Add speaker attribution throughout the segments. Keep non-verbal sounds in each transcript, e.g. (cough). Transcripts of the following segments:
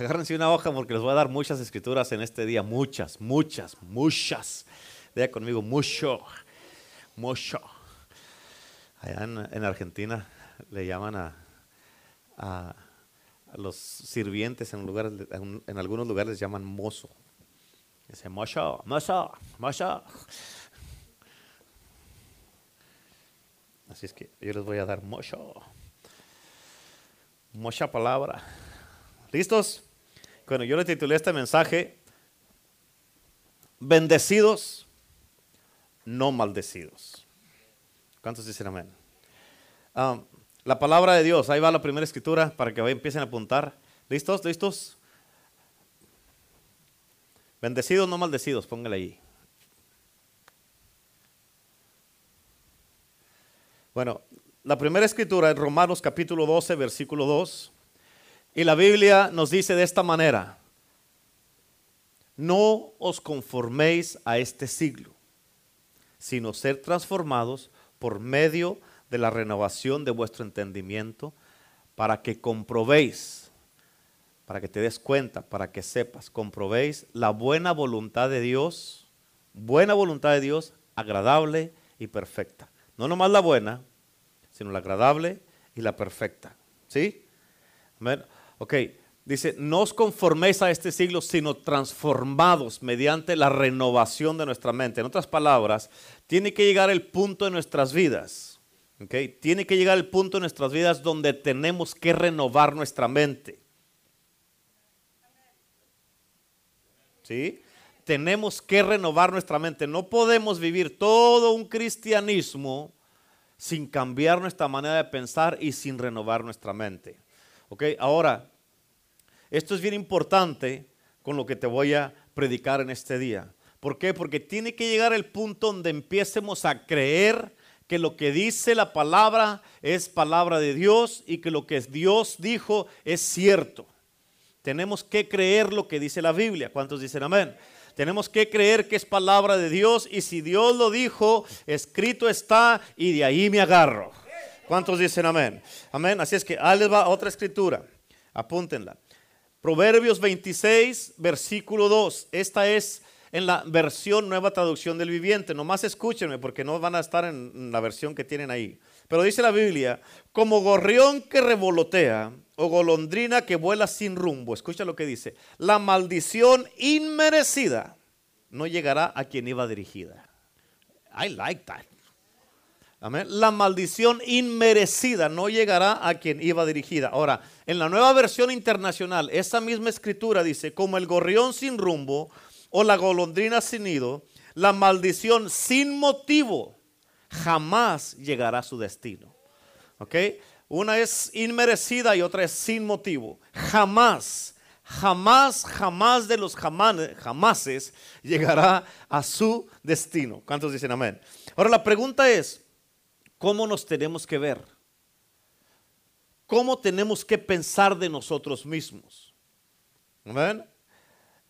Speaker 1: Agárrense una hoja porque les voy a dar muchas escrituras en este día. Muchas, muchas, muchas. Diga conmigo, mucho, mucho. Allá en, Argentina le llaman a, a, los sirvientes en, lugares, en, algunos lugares les llaman mozo. Dice mozo, mozo, mozo. Así es que yo les voy a dar mucho. Mucha palabra. ¿Listos? Bueno, yo le titulé este mensaje, bendecidos, no maldecidos. ¿Cuántos dicen amén? Ah, la palabra de Dios, ahí va la primera escritura para que empiecen a apuntar. ¿Listos? ¿Listos? Bendecidos, no maldecidos, póngale ahí. Bueno, la primera escritura es Romanos capítulo 12, versículo 2. Y la Biblia nos dice de esta manera, no os conforméis a este siglo, sino ser transformados por medio de la renovación de vuestro entendimiento, para que comprobéis, para que te des cuenta, para que sepas, comprobéis la buena voluntad de Dios, buena voluntad de Dios, agradable y perfecta. No nomás la buena, sino la agradable y la perfecta. ¿Sí? Ok, dice, no os conforméis a este siglo, sino transformados mediante la renovación de nuestra mente. En otras palabras, tiene que llegar el punto en nuestras vidas, ok, tiene que llegar el punto en nuestras vidas donde tenemos que renovar nuestra mente. ¿Sí? Tenemos que renovar nuestra mente. No podemos vivir todo un cristianismo sin cambiar nuestra manera de pensar y sin renovar nuestra mente. Ok, ahora, esto es bien importante con lo que te voy a predicar en este día. ¿Por qué? Porque tiene que llegar el punto donde empiecemos a creer que lo que dice la palabra es palabra de Dios y que lo que Dios dijo es cierto. Tenemos que creer lo que dice la Biblia. ¿Cuántos dicen amén? Tenemos que creer que es palabra de Dios y si Dios lo dijo, escrito está y de ahí me agarro. ¿Cuántos dicen amén? Amén. Así es que ahí les otra escritura. Apúntenla. Proverbios 26, versículo 2. Esta es en la versión nueva traducción del viviente. Nomás escúchenme porque no van a estar en la versión que tienen ahí. Pero dice la Biblia, como gorrión que revolotea o golondrina que vuela sin rumbo. Escucha lo que dice. La maldición inmerecida no llegará a quien iba dirigida. I like that. La maldición inmerecida no llegará a quien iba dirigida. Ahora, en la nueva versión internacional, esa misma escritura dice, como el gorrión sin rumbo o la golondrina sin nido, la maldición sin motivo jamás llegará a su destino. ¿Ok? Una es inmerecida y otra es sin motivo. Jamás, jamás, jamás de los jamases llegará a su destino. ¿Cuántos dicen amén? Ahora la pregunta es, ¿Cómo nos tenemos que ver? ¿Cómo tenemos que pensar de nosotros mismos?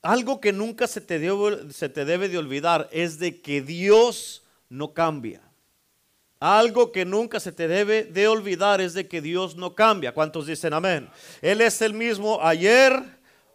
Speaker 1: Algo que nunca se te, debe, se te debe de olvidar es de que Dios no cambia. Algo que nunca se te debe de olvidar es de que Dios no cambia. ¿Cuántos dicen amén? Él es el mismo ayer,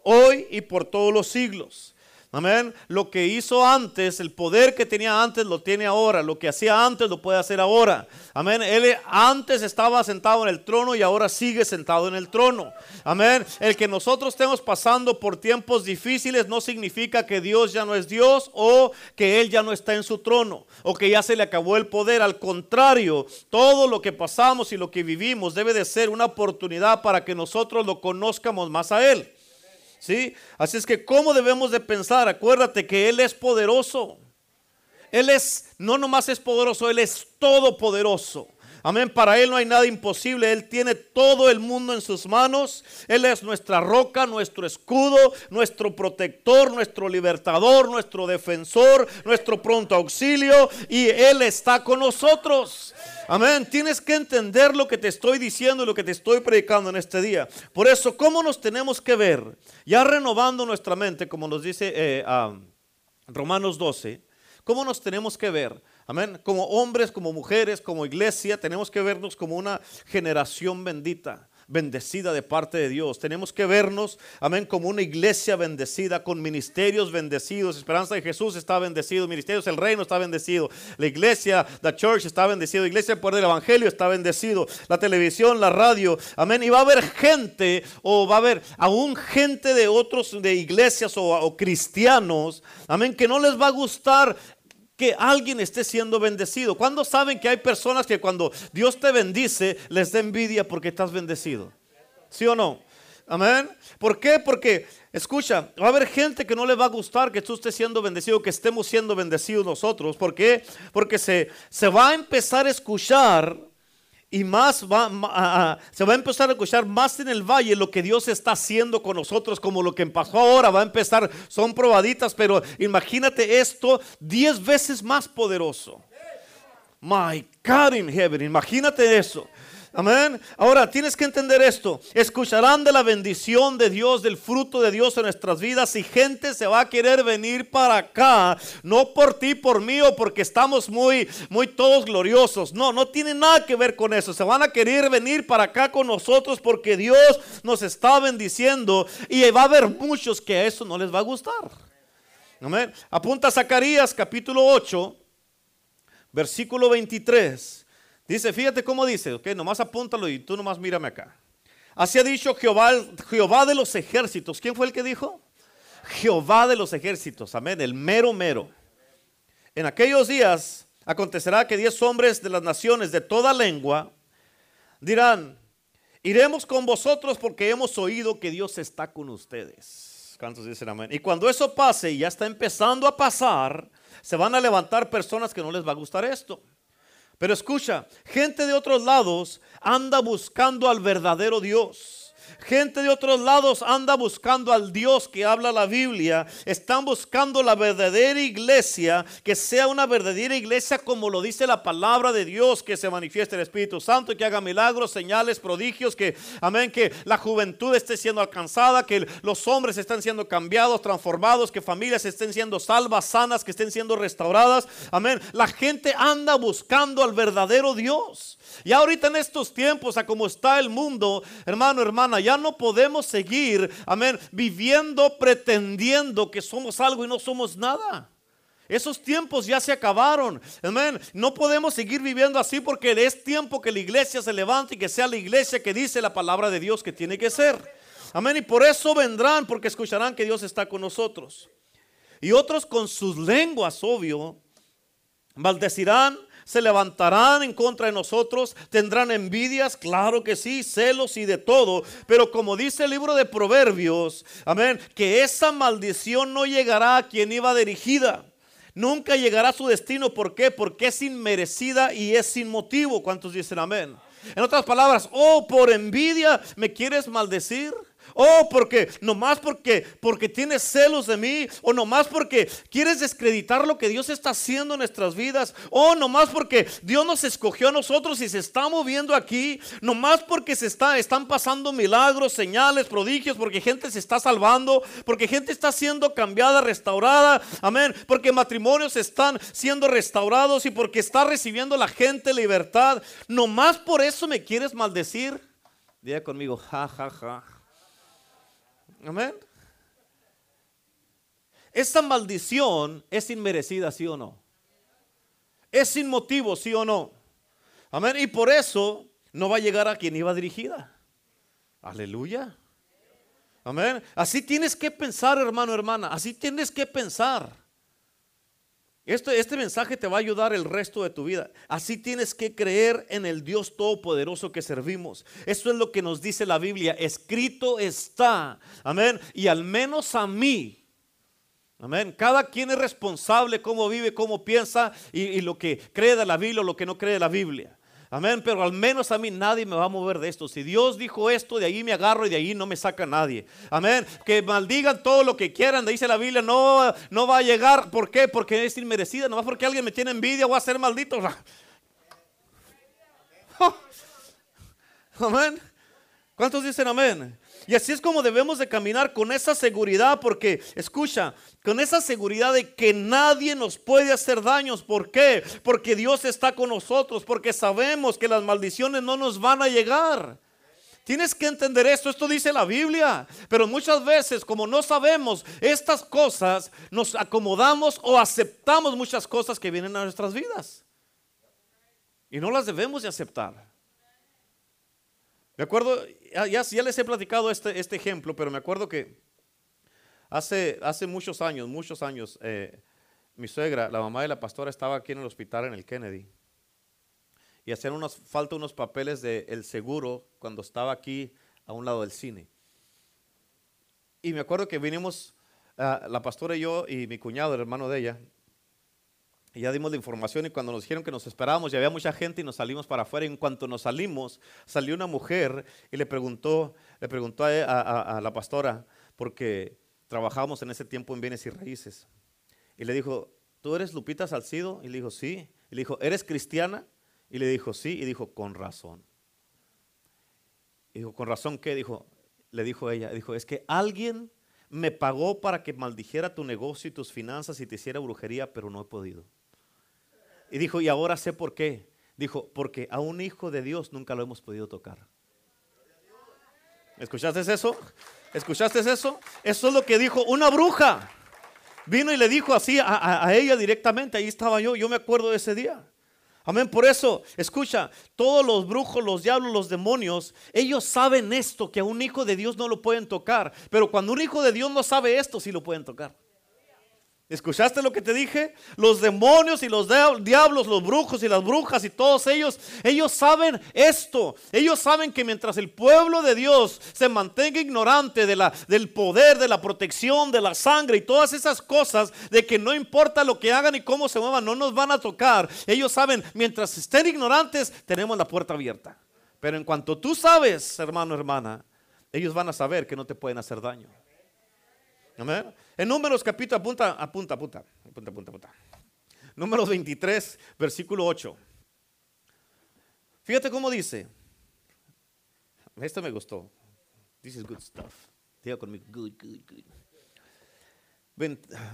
Speaker 1: hoy y por todos los siglos. Amén. Lo que hizo antes, el poder que tenía antes, lo tiene ahora. Lo que hacía antes, lo puede hacer ahora. Amén. Él antes estaba sentado en el trono y ahora sigue sentado en el trono. Amén. El que nosotros estemos pasando por tiempos difíciles no significa que Dios ya no es Dios o que Él ya no está en su trono o que ya se le acabó el poder. Al contrario, todo lo que pasamos y lo que vivimos debe de ser una oportunidad para que nosotros lo conozcamos más a Él. ¿Sí? Así es que, ¿cómo debemos de pensar? Acuérdate que Él es poderoso. Él es, no nomás es poderoso, Él es todopoderoso. Amén. Para Él no hay nada imposible. Él tiene todo el mundo en sus manos. Él es nuestra roca, nuestro escudo, nuestro protector, nuestro libertador, nuestro defensor, nuestro pronto auxilio. Y Él está con nosotros. Amén. Tienes que entender lo que te estoy diciendo y lo que te estoy predicando en este día. Por eso, ¿cómo nos tenemos que ver? Ya renovando nuestra mente, como nos dice eh, Romanos 12, ¿cómo nos tenemos que ver? Amén. Como hombres, como mujeres, como iglesia, tenemos que vernos como una generación bendita. bendecida de parte de Dios. Tenemos que vernos, amén, como una iglesia bendecida, con ministerios bendecidos. Esperanza de Jesús está bendecido, ministerios el reino está bendecido. La iglesia, la church está bendecido, la iglesia por el evangelio está bendecido. La televisión, la radio, amén. Y va a haber gente, o va a haber aún gente de otros, de iglesias o cristianos, amén, que no les va a gustar que alguien esté siendo bendecido. ¿Cuándo saben que hay personas que cuando Dios te bendice les da envidia porque estás bendecido? ¿Sí o no? Amén. ¿Por qué? Porque, escucha, va a haber gente que no le va a gustar que tú estés siendo bendecido, que estemos siendo bendecidos nosotros. ¿Por qué? Porque se, se va a empezar a escuchar y más va, se va a empezar a escuchar más en el valle lo que Dios está haciendo con nosotros, como lo que pasó ahora, va a empezar, son probaditas, pero imagínate esto diez veces más poderoso. My God in heaven, imagínate eso. Amén. Ahora tienes que entender esto. Escucharán de la bendición de Dios, del fruto de Dios en nuestras vidas y gente se va a querer venir para acá, no por ti, por mí o porque estamos muy, muy todos gloriosos. No, no tiene nada que ver con eso. Se van a querer venir para acá con nosotros porque Dios nos está bendiciendo y va a haber muchos que a eso no les va a gustar. Amén. Apunta Zacarías capítulo 8, versículo 23. Dice, fíjate cómo dice, ok, nomás apúntalo y tú nomás mírame acá. Así ha dicho Jehová, Jehová de los ejércitos. ¿Quién fue el que dijo? Jehová de los ejércitos, amén, el mero mero. En aquellos días acontecerá que diez hombres de las naciones de toda lengua dirán, iremos con vosotros porque hemos oído que Dios está con ustedes. ¿Cuántos dicen amén? Y cuando eso pase y ya está empezando a pasar, se van a levantar personas que no les va a gustar esto. Pero escucha, gente de otros lados anda buscando al verdadero Dios. Gente de otros lados anda buscando al Dios que habla la Biblia. Están buscando la verdadera iglesia, que sea una verdadera iglesia como lo dice la palabra de Dios, que se manifieste el Espíritu Santo que haga milagros, señales, prodigios, que, amén, que la juventud esté siendo alcanzada, que los hombres estén siendo cambiados, transformados, que familias estén siendo salvas, sanas, que estén siendo restauradas. Amén. La gente anda buscando al verdadero Dios. Y ahorita en estos tiempos, a como está el mundo, hermano, hermana, ya no podemos seguir, amén, viviendo pretendiendo que somos algo y no somos nada. Esos tiempos ya se acabaron. Amén. No podemos seguir viviendo así porque es tiempo que la iglesia se levante y que sea la iglesia que dice la palabra de Dios que tiene que ser. Amén. Y por eso vendrán porque escucharán que Dios está con nosotros. Y otros con sus lenguas, obvio, maldecirán se levantarán en contra de nosotros, tendrán envidias, claro que sí, celos y de todo. Pero como dice el libro de Proverbios, amén, que esa maldición no llegará a quien iba dirigida. Nunca llegará a su destino. ¿Por qué? Porque es inmerecida y es sin motivo. ¿Cuántos dicen amén? En otras palabras, oh, por envidia me quieres maldecir. Oh, porque, nomás porque, porque tienes celos de mí. O nomás porque quieres descreditar lo que Dios está haciendo en nuestras vidas. O nomás porque Dios nos escogió a nosotros y se está moviendo aquí. Nomás porque se está, están pasando milagros, señales, prodigios. Porque gente se está salvando. Porque gente está siendo cambiada, restaurada. Amén. Porque matrimonios están siendo restaurados y porque está recibiendo la gente libertad. Nomás por eso me quieres maldecir. Diga conmigo, ja, ja, ja. Amén. Esta maldición es inmerecida, sí o no. Es sin motivo, sí o no. Amén. Y por eso no va a llegar a quien iba dirigida. Aleluya. Amén. Así tienes que pensar, hermano, hermana. Así tienes que pensar. Este, este, mensaje te va a ayudar el resto de tu vida. Así tienes que creer en el Dios Todopoderoso que servimos. Eso es lo que nos dice la Biblia. Escrito está. Amén. Y al menos a mí. Amén. Cada quien es responsable cómo vive, cómo piensa y, y lo que cree de la Biblia o lo que no cree de la Biblia. Amén, pero al menos a mí nadie me va a mover de esto. Si Dios dijo esto, de ahí me agarro y de ahí no me saca nadie. Amén. Que maldigan todo lo que quieran, dice la Biblia, no, no va a llegar. ¿Por qué? Porque es inmerecida. No va porque alguien me tiene envidia, voy a ser maldito. (laughs) Amén. ¿Cuántos dicen amén? Y así es como debemos de caminar con esa seguridad, porque escucha, con esa seguridad de que nadie nos puede hacer daños. ¿Por qué? Porque Dios está con nosotros, porque sabemos que las maldiciones no nos van a llegar. Tienes que entender esto, esto dice la Biblia. Pero muchas veces, como no sabemos estas cosas, nos acomodamos o aceptamos muchas cosas que vienen a nuestras vidas. Y no las debemos de aceptar. Me acuerdo, ya, les he platicado este, este ejemplo, pero me acuerdo que hace, hace muchos años, muchos años, eh, mi suegra, la mamá de la pastora, estaba aquí en el hospital en el Kennedy y hacían unos, falta unos papeles del seguro cuando estaba aquí a un lado del cine. Y me acuerdo que vinimos, ah, la pastora y yo y mi cuñado, el hermano de ella, y ya dimos la información y cuando nos dijeron que nos esperábamos y había mucha gente y nos salimos para afuera. Y en cuanto nos salimos, salió una mujer y le preguntó, le preguntó a, a la pastora, porque trabajábamos en ese tiempo en bienes y raíces. Y le dijo, ¿tú eres Lupita Salcido? Y le dijo, sí. Y le dijo, ¿eres cristiana? Y le dijo, sí, y dijo, con razón. Y dijo, ¿con razón qué? Dijo, le dijo ella, dijo, es que alguien me pagó para que maldijera tu negocio y tus finanzas y te hiciera brujería, pero no he podido. Y dijo, y ahora sé por qué. Dijo, porque a un hijo de Dios nunca lo hemos podido tocar. ¿Escuchaste eso? ¿Escuchaste eso? Eso es lo que dijo una bruja. Vino y le dijo así a, ella directamente. Ahí estaba yo. Yo me acuerdo de ese día. Amén. Por eso, escucha, todos los brujos, los diablos, los demonios, ellos saben esto, que a un hijo de Dios no lo pueden tocar. Pero cuando un hijo de Dios no sabe esto, sí lo pueden tocar. ¿Escuchaste lo que te dije? Los demonios y los diablos, los brujos y las brujas y todos ellos, ellos saben esto. Ellos saben que mientras el pueblo de Dios se mantenga ignorante del poder, de la protección, de la sangre y todas esas cosas, de que no importa lo que hagan y cómo se muevan, no nos van a tocar. Ellos saben, mientras estén ignorantes, tenemos la puerta abierta. Pero en cuanto tú sabes, hermano, hermana, ellos van a saber que no te pueden hacer daño. En Números capítulo, apunta, apunta, apunta, apunta, apunta, apunta. Números 23, versículo 8. Fíjate cómo dice. Esto me gustó. This is good stuff. Diga conmigo, good, good, good.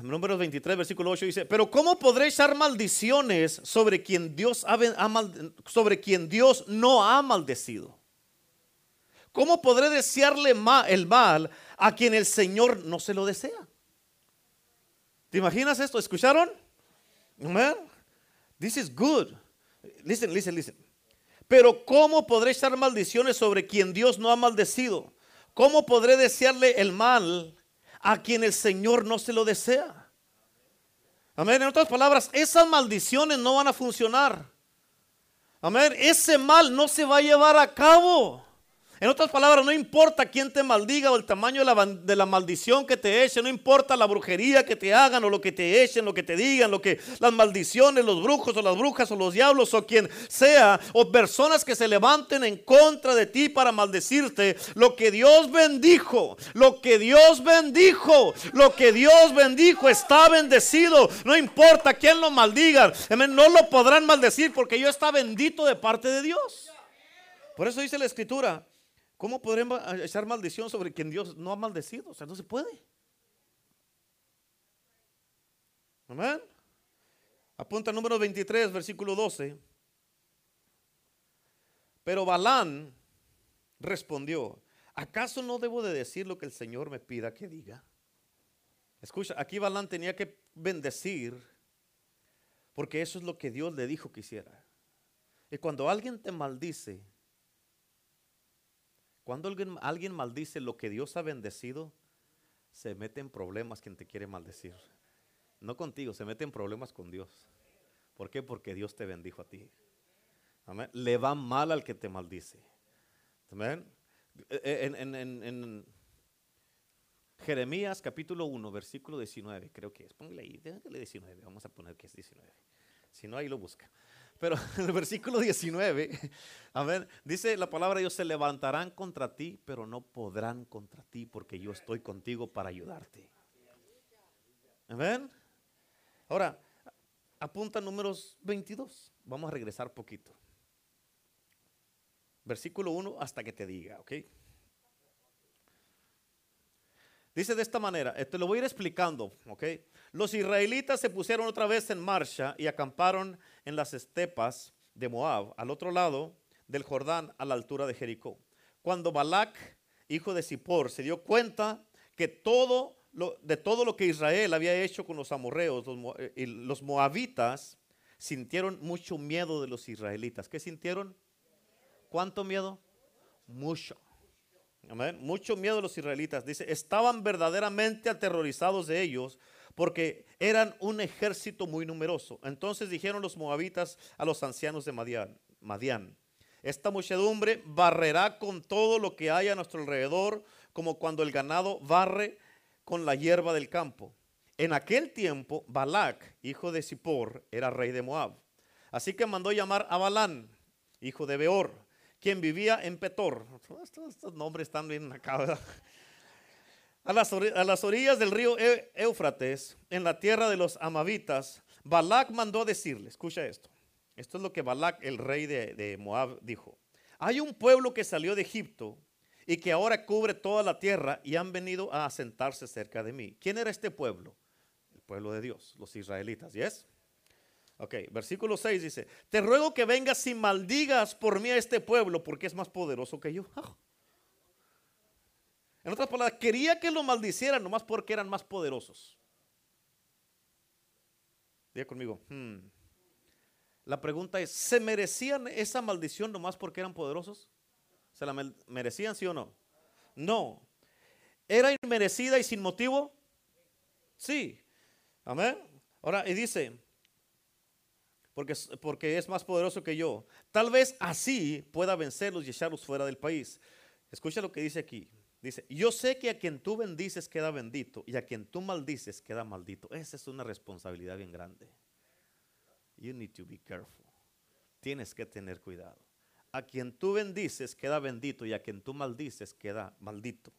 Speaker 1: números 23, versículo 8 dice, pero ¿cómo podré echar maldiciones sobre quien Dios, ha, sobre quien Dios no ha maldecido? ¿Cómo podré desearle el mal a quien el Señor no se lo desea? ¿Te imaginas esto? ¿Escucharon? This is good. Listen, listen, listen. Pero ¿cómo podré echar maldiciones sobre quien Dios no ha maldecido? ¿Cómo podré desearle el mal a quien el Señor no se lo desea? Amén. En otras palabras, esas maldiciones no van a funcionar. Amén. Ese mal no se va a llevar a cabo. En otras palabras, no importa quién te maldiga o el tamaño de la, maldición que te echen, no importa la brujería que te hagan o lo que te echen, lo que te digan, lo que las maldiciones, los brujos o las brujas o los diablos o quien sea, o personas que se levanten en contra de ti para maldecirte, lo que Dios bendijo, lo que Dios bendijo, lo que Dios bendijo está bendecido. No importa quién lo maldiga, no lo podrán maldecir porque yo está bendito de parte de Dios. Por eso dice la escritura, ¿Cómo podremos echar maldición sobre quien Dios no ha maldecido? O sea, no se puede. Amén. Apunta número 23, versículo 12. Pero Balán respondió, ¿acaso no debo de decir lo que el Señor me pida que diga? Escucha, aquí Balán tenía que bendecir porque eso es lo que Dios le dijo que hiciera. Y cuando alguien te maldice, cuando alguien, alguien maldice lo que Dios ha bendecido, se mete en problemas quien te quiere maldecir. No contigo, se mete en problemas con Dios. ¿Por qué? Porque Dios te bendijo a ti. Amén. Le va mal al que te maldice. Amén. En, en, Jeremías capítulo 1, versículo 19, creo que es. Póngale ahí, déjale 19, vamos a poner que es 19. Si no, ahí lo busca. Pero (laughs) en el versículo 19, (laughs) ver, dice la palabra Dios, se levantarán contra ti, pero no podrán contra ti, porque yo estoy contigo para ayudarte. Amén. Ahora, apunta números 22. Vamos a regresar poquito. Versículo 1 hasta que te diga, ¿ok? Dice de esta manera, te lo voy a ir explicando, ¿ok? Los israelitas se pusieron otra vez en marcha y acamparon en las estepas de Moab, al otro lado del Jordán, a la altura de Jericó. cuando Balac, hijo de Zippor, se dio cuenta que todo lo, de todo lo que Israel había hecho con los amorreos eh, y los moabitas, sintieron mucho miedo de los israelitas. ¿Qué sintieron? ¿Cuánto miedo? Mucho. Mucho miedo de los israelitas. Dice, estaban verdaderamente aterrorizados de ellos porque eran un ejército muy numeroso. Entonces dijeron los moabitas a los ancianos de Madián, Madián esta muchedumbre barrerá con todo lo que hay a nuestro alrededor, como cuando el ganado barre con la hierba del campo. En aquel tiempo, Balac, hijo de Zippor, era rey de Moab. Así que mandó llamar a Balán, hijo de Beor, quien vivía en Petor. Estos, nombres están bien acá, A las, a las, orillas del río Éufrates, en la tierra de los Amavitas, Balac mandó decirle, escucha esto, esto es lo que Balac, el rey de, Moab, dijo. Hay un pueblo que salió de Egipto y que ahora cubre toda la tierra y han venido a asentarse cerca de mí. ¿Quién era este pueblo? El pueblo de Dios, los israelitas. ¿Yes? Ok, versículo 6 dice, te ruego que vengas y maldigas por mí a este pueblo porque es más poderoso que yo. (laughs) En otras palabras, quería que lo maldicieran nomás porque eran más poderosos. Diga conmigo, hmm. La pregunta es, ¿se merecían esa maldición nomás porque eran poderosos? ¿Se la merecían, sí o no? No. ¿Era inmerecida y sin motivo? Sí. Amén. Ahora, y dice, porque, porque es más poderoso que yo. Tal vez así pueda vencerlos y echarlos fuera del país. Escucha lo que dice aquí. Dice, yo sé que a quien tú bendices queda bendito y a quien tú maldices queda maldito. Esa es una responsabilidad bien grande. You need to be careful. Tienes que tener cuidado. A quien tú bendices queda bendito y a quien tú maldices queda maldito.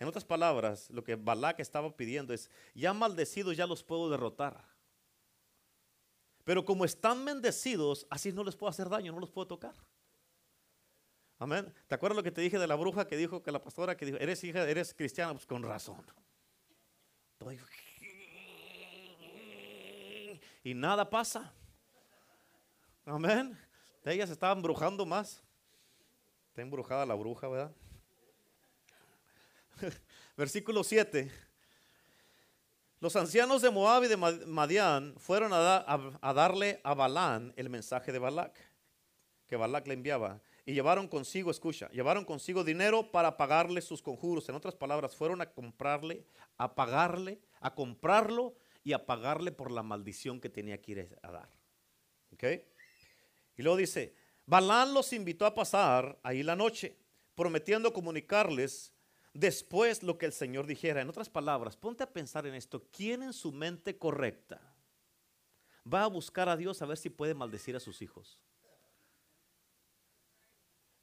Speaker 1: En otras palabras, lo que Balak estaba pidiendo es, ya maldecidos ya los puedo derrotar. Pero como están bendecidos, así no les puedo hacer daño, no los puedo tocar. Amén. ¿Te acuerdas lo que te dije de la bruja que dijo que la pastora que dijo, eres hija, eres cristiana? Pues con razón. Y nada pasa. Amén. Ella se estaba embrujando más. Está embrujada la bruja, ¿verdad? (laughs) Versículo 7. Los ancianos de Moab y de Madián fueron a, darle a Balán el mensaje de Balac, que Balac le enviaba, y llevaron consigo, escucha, llevaron consigo dinero para pagarle sus conjuros. En otras palabras, fueron a comprarle, a pagarle, a comprarlo y a pagarle por la maldición que tenía que ir a dar. ¿Ok? Y luego dice, Balán los invitó a pasar ahí la noche, prometiendo comunicarles después lo que el Señor dijera. En otras palabras, ponte a pensar en esto. ¿Quién en su mente correcta va a buscar a Dios a ver si puede maldecir a sus hijos?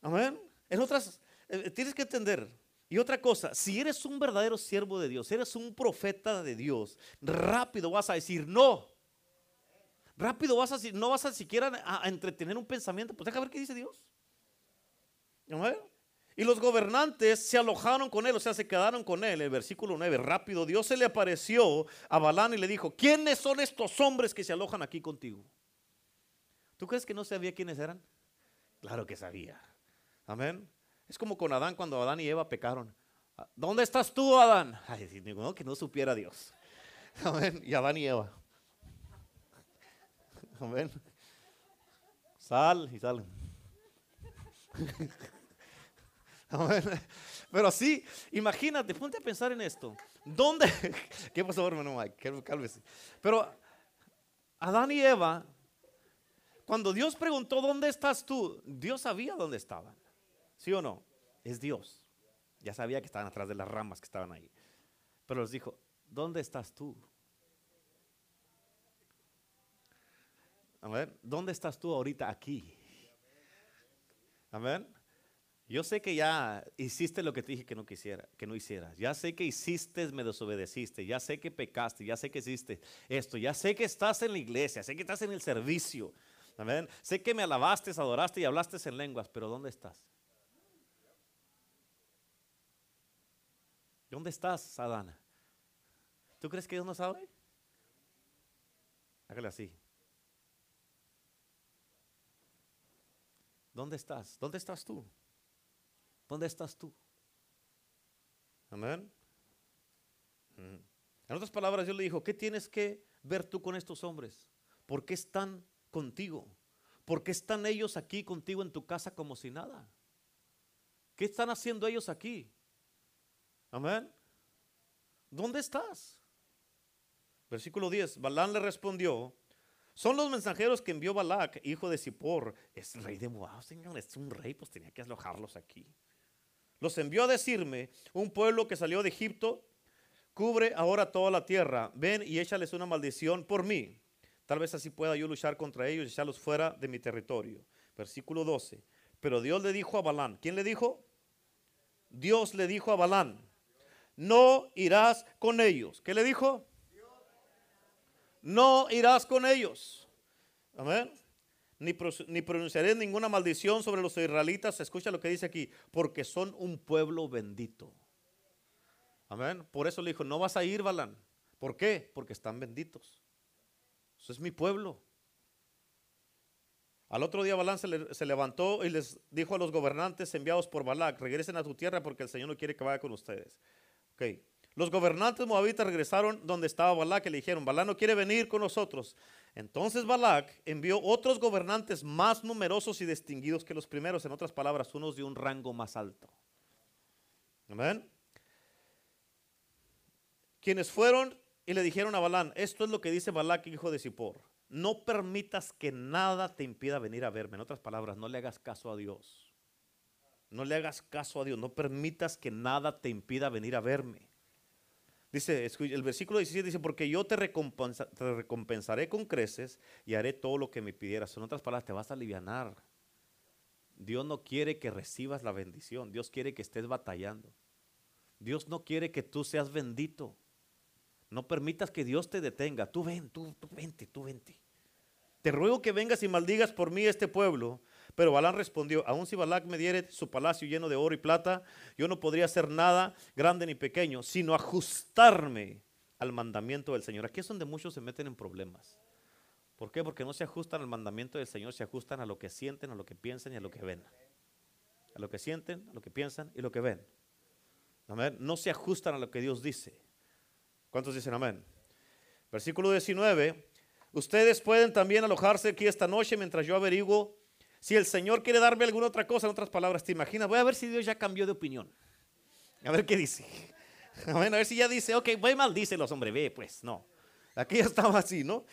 Speaker 1: Amén. En otras, eh, tienes que entender. Y otra cosa, si eres un verdadero siervo de Dios, eres un profeta de Dios, rápido vas a decir no. Rápido vas a, no vas a siquiera a, entretener un pensamiento, pues deja ver qué dice Dios. Y los gobernantes se alojaron con él, o sea, se quedaron con él. El versículo 9, rápido, Dios se le apareció a Balán y le dijo, ¿quiénes son estos hombres que se alojan aquí contigo? ¿Tú crees que no sabía quiénes eran? Claro que sabía. Amén. Es como con Adán cuando Adán y Eva pecaron. ¿Dónde estás tú, Adán? Ay, que no supiera Dios. (laughs) Amén. Y Adán y Eva. (laughs) Amén. Sal y sal. (laughs) (laughs) Pero sí, imagínate, ponte a pensar en esto. ¿Dónde? (laughs) ¿Qué pasó, hermano Mike? Cálvese. Pero Adán y Eva, cuando Dios preguntó, ¿dónde estás tú? Dios sabía dónde estaban. ¿Sí o no? Es Dios. Ya sabía que estaban atrás de las ramas que estaban ahí. Pero les dijo, ¿dónde estás tú? ver, ¿Dónde estás tú ahorita aquí? Amén. Yo sé que ya hiciste lo que te dije que no quisiera, que no hicieras. Ya sé que hiciste, me desobedeciste. Ya sé que pecaste. Ya sé que hiciste esto. Ya sé que estás en la iglesia. Sé que estás en el servicio. Amén. Sé que me alabaste, adoraste y hablaste en lenguas. Pero ¿dónde estás? ¿Dónde estás, Adana? ¿Tú crees que Dios no sabe? Hágale así. ¿Dónde estás? ¿Dónde estás tú? ¿Dónde estás tú? Amén. Mm. En otras palabras, Dios le dijo, ¿qué tienes que ver tú con estos hombres? ¿Por qué están contigo? ¿Por qué están ellos aquí contigo en tu casa como si nada? ¿Qué están haciendo ellos aquí? Amén. ¿Dónde estás? Versículo 10. Balán le respondió, son los mensajeros que envió Balac, hijo de Zippor. Es rey de Moab, Señor, es un rey, pues tenía que alojarlos aquí. Los envió a decirme, un pueblo que salió de Egipto, cubre ahora toda la tierra. Ven y échales una maldición por mí. Tal vez así pueda yo luchar contra ellos y echarlos fuera de mi territorio. Versículo 12. Pero Dios le dijo a Balán, ¿quién le dijo? Dios le dijo a Balán, no irás con ellos. ¿Qué le dijo? No irás con ellos. Amén. Ni, pronunciaré ninguna maldición sobre los israelitas. Escucha lo que dice aquí, porque son un pueblo bendito. Amén. Por eso le dijo, no vas a ir, Balán. ¿Por qué? Porque están benditos. Eso es mi pueblo. Al otro día Balán se, levantó y les dijo a los gobernantes enviados por Balac, regresen a tu tierra porque el Señor no quiere que vaya con ustedes. Okay. Los gobernantes moabitas regresaron donde estaba Balac y le dijeron, Balac no quiere venir con nosotros. Entonces Balac envió otros gobernantes más numerosos y distinguidos que los primeros, en otras palabras, unos de un rango más alto. Amén. Quienes fueron y le dijeron a Balán, esto es lo que dice Balac, hijo de Zippor no permitas que nada te impida venir a verme. En otras palabras, no le hagas caso a Dios. No le hagas caso a Dios. No permitas que nada te impida venir a verme. Dice, el versículo 17 dice, porque yo te, recompensaré con creces y haré todo lo que me pidieras. En otras palabras, te vas a aliviar. Dios no quiere que recibas la bendición. Dios quiere que estés batallando. Dios no quiere que tú seas bendito. No permitas que Dios te detenga. Tú ven, tú, tú vente, tú vente. Te ruego que vengas y maldigas por mí este pueblo. Pero Balán respondió, aun si Balac me diere su palacio lleno de oro y plata, yo no podría hacer nada grande ni pequeño, sino ajustarme al mandamiento del Señor. Aquí es donde muchos se meten en problemas. ¿Por qué? Porque no se ajustan al mandamiento del Señor, se ajustan a lo que sienten, a lo que piensan y a lo que ven. A lo que sienten, a lo que piensan y lo que ven. No se ajustan a lo que Dios dice. ¿Cuántos dicen amén? Versículo 19. Ustedes pueden también alojarse aquí esta noche mientras yo averiguo si el Señor quiere darme alguna otra cosa. En otras palabras, ¿te imaginas? Voy a ver si Dios ya cambió de opinión. A ver qué dice. (laughs) A ver si ya dice, ok, voy mal, dice los hombres, ve, pues no. Aquí ya estaba así, ¿no?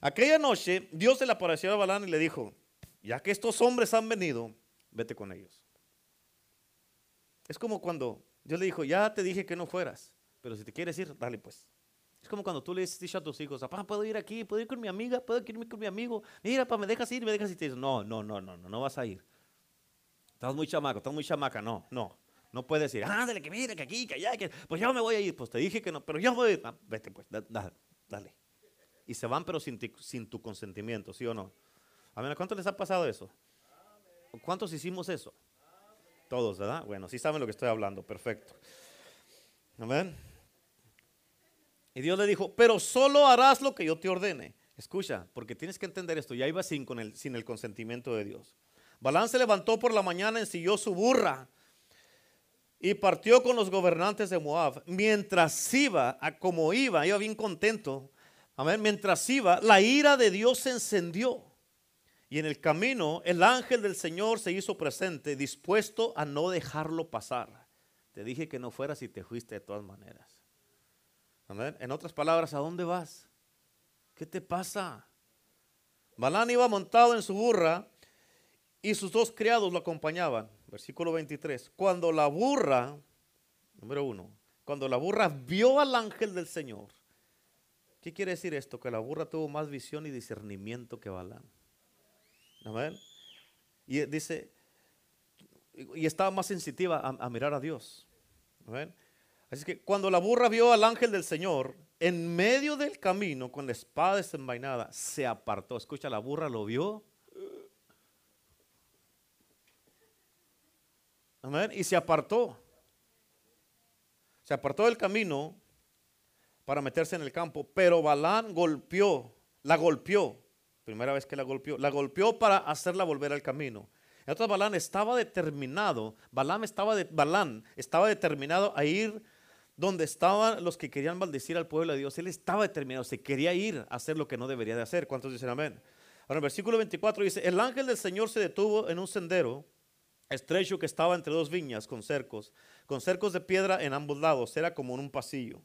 Speaker 1: Aquella noche Dios se le apareció a Balán y le dijo, ya que estos hombres han venido, vete con ellos. Es como cuando Dios le dijo, ya te dije que no fueras. Pero si te quieres ir, dale pues. Es como cuando tú le dices a tus hijos, papá, puedo ir aquí, puedo ir con mi amiga, puedo irme con mi amigo. Mira, papá, me dejas ir, me dejas ir. Te dices, no, no, no, no, no, no vas a ir. Estás muy chamaco, estás muy chamaca. No, no. No puedes decir, ándale, que mira, que aquí, que allá, que pues yo me voy a ir. Pues te dije que no, pero yo voy a ir. Ah, vete pues, dale, dale. Y se van, pero sin, sin tu consentimiento, ¿sí o no? A ver, ¿cuántos les ha pasado eso? ¿Cuántos hicimos eso? Todos, ¿verdad? Bueno, sí saben lo que estoy hablando, perfecto. Amén. Y Dios le dijo, pero solo harás lo que yo te ordene. Escucha, porque tienes que entender esto, ya iba sin, el, sin el consentimiento de Dios. Balán se levantó por la mañana, ensilló su burra y partió con los gobernantes de Moab. Mientras iba, a como iba, iba bien contento. Amén. Mientras iba, la ira de Dios se encendió. Y en el camino, el ángel del Señor se hizo presente, dispuesto a no dejarlo pasar. Te dije que no fueras y te fuiste de todas maneras. En otras palabras, ¿a dónde vas? ¿Qué te pasa? Balán iba montado en su burra y sus dos criados lo acompañaban. Versículo 23. Cuando la burra, número uno, cuando la burra vio al ángel del Señor, ¿qué quiere decir esto? Que la burra tuvo más visión y discernimiento que Balán. Amén. Y dice, y estaba más sensitiva a, a mirar a Dios. Amén. Así que cuando la burra vio al ángel del Señor, en medio del camino, con la espada desenvainada, se apartó. Escucha, la burra lo vio. Amén. Y se apartó. Se apartó del camino para meterse en el campo. Pero Balán golpeó, la golpeó. Primera vez que la golpeó. La golpeó para hacerla volver al camino. Entonces Balán estaba determinado, Balán estaba, Balán estaba determinado a ir donde estaban los que querían maldecir al pueblo de Dios. Él estaba determinado, se quería ir a hacer lo que no debería de hacer. ¿Cuántos dicen amén? Ahora, el versículo 24 dice, el ángel del Señor se detuvo en un sendero estrecho que estaba entre dos viñas con cercos, con cercos de piedra en ambos lados, era como en un pasillo.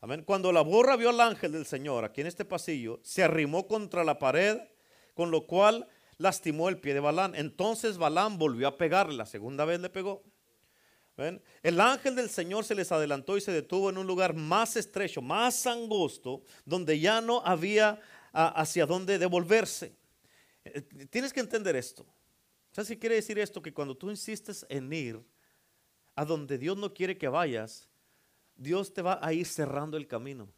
Speaker 1: Amén. Cuando la burra vio al ángel del Señor aquí en este pasillo, se arrimó contra la pared, con lo cual lastimó el pie de Balán. Entonces Balán volvió a pegarle, la segunda vez le pegó. El ángel del Señor se les adelantó y se detuvo en un lugar más estrecho, más angosto, donde ya no había hacia dónde devolverse. Eh, tienes que entender esto. ¿Sabes si quiere decir esto? Que cuando tú insistes en ir a donde Dios no quiere que vayas, Dios te va a ir cerrando el camino.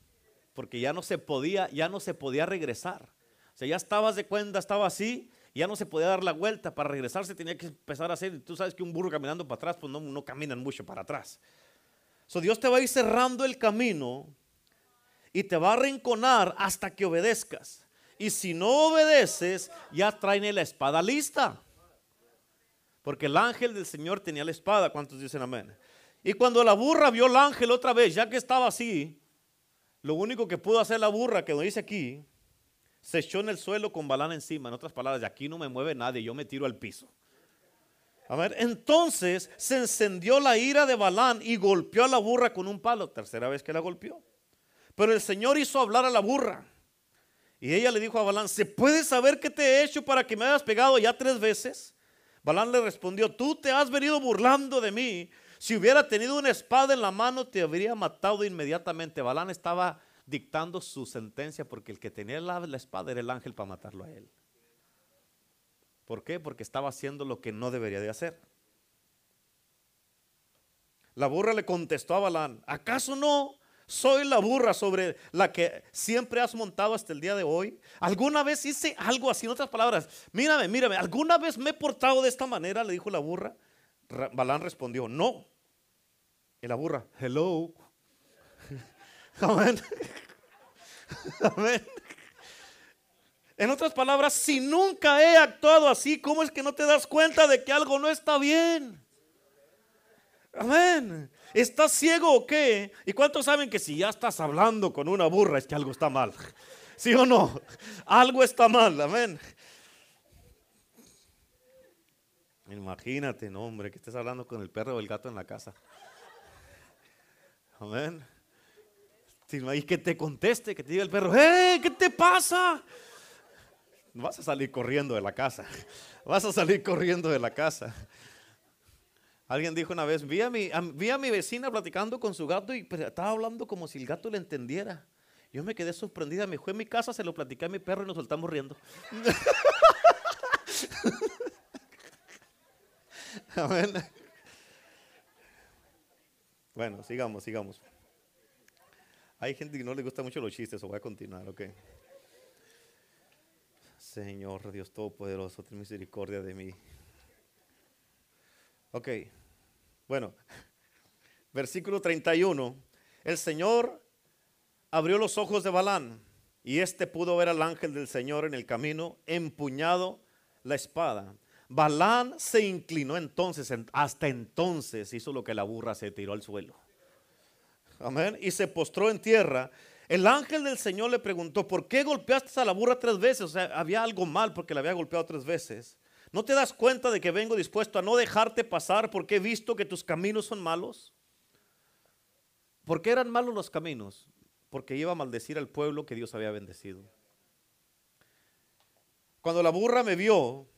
Speaker 1: Porque ya no se podía, ya no se podía regresar. O sea, ya estabas de cuenta, estaba así, ya no se podía dar la vuelta. Para regresarse tenía que empezar a hacer. Tú sabes que un burro caminando para atrás, pues no, no caminan mucho para atrás. So, Dios te va a ir cerrando el camino y te va a rinconar hasta que obedezcas. Y si no obedeces, ya traen la espada lista. Porque el ángel del Señor tenía la espada. ¿Cuántos dicen amén? Y cuando la burra vio al ángel otra vez, ya que estaba así, lo único que pudo hacer la burra, que lo dice aquí, se echó en el suelo con balán encima. En otras palabras, de aquí no me mueve nadie, yo me tiro al piso. A ver, entonces se encendió la ira de Balán y golpeó a la burra con un palo. Tercera vez que la golpeó. Pero el Señor hizo hablar a la burra. Y ella le dijo a Balán, ¿se puede saber qué te he hecho para que me hayas pegado ya tres veces? Balán le respondió, tú te has venido burlando de mí. Si hubiera tenido una espada en la mano, te habría matado inmediatamente. Balán estaba dictando su sentencia porque el que tenía la, espada era el ángel para matarlo a él. ¿Por qué? Porque estaba haciendo lo que no debería de hacer. La burra le contestó a Balán, ¿acaso no soy la burra sobre la que siempre has montado hasta el día de hoy? ¿Alguna vez hice algo así? En otras palabras, mírame, mírame, ¿alguna vez me he portado de esta manera? Le dijo la burra. Balán respondió, no. Y la burra, hello. Amén. (laughs) Amén. En otras palabras, si nunca he actuado así, ¿cómo es que no te das cuenta de que algo no está bien? Amén. ¿Estás ciego o qué? ¿Y cuántos saben que si ya estás hablando con una burra es que algo está mal? ¿Sí o no? Algo está mal, amén. Imagínate, no, hombre, que estés hablando con el perro o el gato en la casa. Amén. Y que te conteste, que te diga el perro, ¡eh! ¿Qué te pasa? Vas a salir corriendo de la casa. Vas a salir corriendo de la casa. Alguien dijo una vez, vi a mi, vi a mi vecina platicando con su gato y estaba hablando como si el gato le entendiera. Yo me quedé sorprendida, me fue a mi casa, se lo platicé a mi perro y nos soltamos riendo. (laughs) Bueno, sigamos, sigamos. Hay gente que no le gusta mucho los chistes, o voy a continuar, ok. Señor Dios Todopoderoso, ten misericordia de mí. Ok, bueno, (laughs) versículo 31. El Señor abrió los ojos de Balán y éste pudo ver al ángel del Señor en el camino, empuñado la espada. Balán se inclinó entonces, hasta entonces hizo lo que la burra se tiró al suelo. Amén. Y se postró en tierra. El ángel del Señor le preguntó, ¿por qué golpeaste a la burra tres veces? O sea, había algo mal porque la había golpeado tres veces. ¿No te das cuenta de que vengo dispuesto a no dejarte pasar porque he visto que tus caminos son malos? ¿Por qué eran malos los caminos? Porque iba a maldecir al pueblo que Dios había bendecido. Cuando la burra me vio,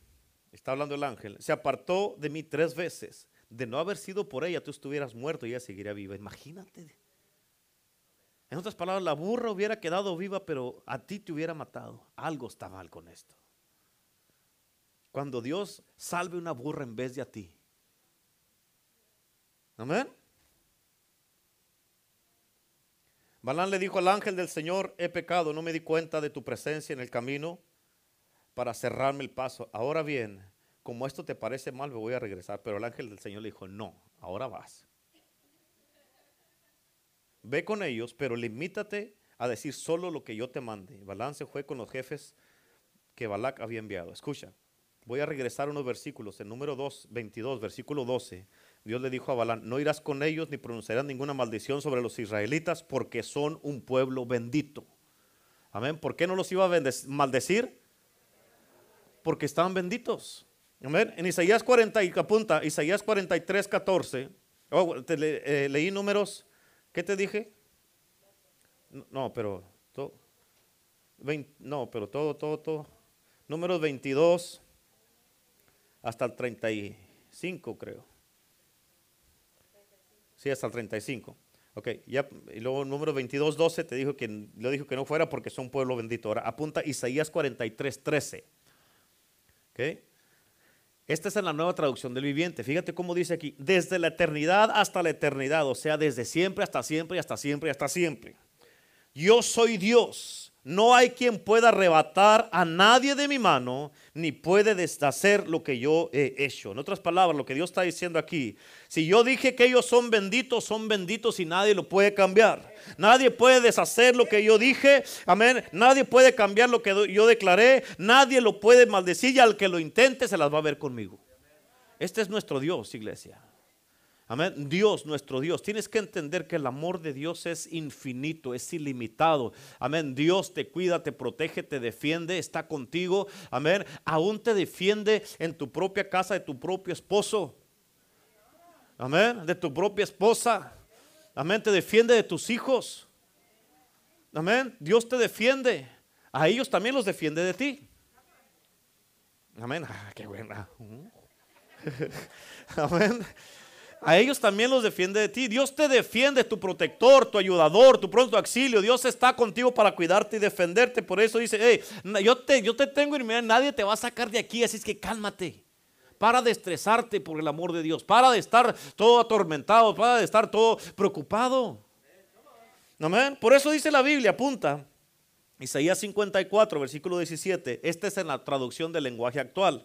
Speaker 1: está hablando el ángel, se apartó de mí tres veces. De no haber sido por ella, tú estuvieras muerto y ella seguiría viva. Imagínate. En otras palabras, la burra hubiera quedado viva, pero a ti te hubiera matado. Algo está mal con esto. Cuando Dios salve una burra en vez de a ti. Amén. Balán le dijo al ángel del Señor, he pecado, no me di cuenta de tu presencia en el camino para cerrarme el paso. Ahora bien, como esto te parece mal, me voy a regresar. Pero el ángel del Señor le dijo, no, ahora vas. Ve con ellos, pero limítate a decir solo lo que yo te mande. Balán se fue con los jefes que Balac había enviado. Escucha, Voy a regresar unos versículos. En número 2, 22, versículo 12. Dios le dijo a Balán, no irás con ellos ni pronunciarás ninguna maldición sobre los israelitas porque son un pueblo bendito. Amén. ¿Por qué no los iba a maldecir? Porque estaban benditos. Amén. En Isaías 40, y apunta, Isaías 43, 14. te leí números. ¿Qué te dije? No, pero todo, no, pero todo, todo, todo. Números 22 hasta el 35, creo. Sí, hasta el 35. Ok, y luego número 22, 12 te dijo que le dijo que no fuera porque son pueblo bendito. Ahora apunta Isaías 43, 13. Ok. Esta es en la nueva traducción del viviente. Fíjate cómo dice aquí, desde la eternidad hasta la eternidad, o sea, desde siempre hasta siempre y hasta siempre y hasta siempre. Yo soy Dios no hay quien pueda arrebatar a nadie de mi mano, ni puede deshacer lo que yo he hecho. En otras palabras, lo que Dios está diciendo aquí, si yo dije que ellos son benditos, son benditos y nadie lo puede cambiar. Nadie puede deshacer lo que yo dije, amén. Nadie puede cambiar lo que yo declaré, nadie lo puede maldecir y al que lo intente se las va a ver conmigo. Este es nuestro Dios, iglesia. Amén. Dios, nuestro Dios. Tienes que entender que el amor de Dios es infinito, es ilimitado. Amén. Dios te cuida, te protege, te defiende, está contigo. Amén. Aún te defiende en tu propia casa, de tu propio esposo. Amén. De tu propia esposa. Amén. Te defiende de tus hijos. Amén. Dios te defiende. A ellos también los defiende de ti. Amén. Ah, qué buena. (laughs) Amén. A ellos también los defiende de ti. Dios te defiende, tu protector, tu ayudador, tu pronto auxilio. Dios está contigo para cuidarte y defenderte. Por eso dice, hey, yo te, yo te tengo y nadie te va a sacar de aquí, así es que cálmate. Para de estresarte por el amor de Dios. Para de estar todo atormentado. Para de estar todo preocupado. Amén. Por eso dice la Biblia, apunta. Isaías 54, versículo 17. Esta es en la traducción del lenguaje actual.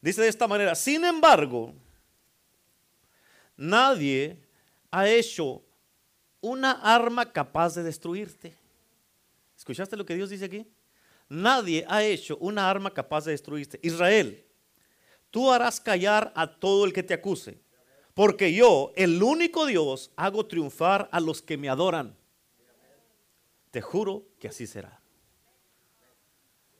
Speaker 1: Dice de esta manera, sin embargo, Nadie ha hecho una arma capaz de destruirte. ¿Escuchaste lo que Dios dice aquí? Nadie ha hecho una arma capaz de destruirte. Israel, tú harás callar a todo el que te acuse, porque yo, el único Dios, hago triunfar a los que me adoran. Te juro que así será.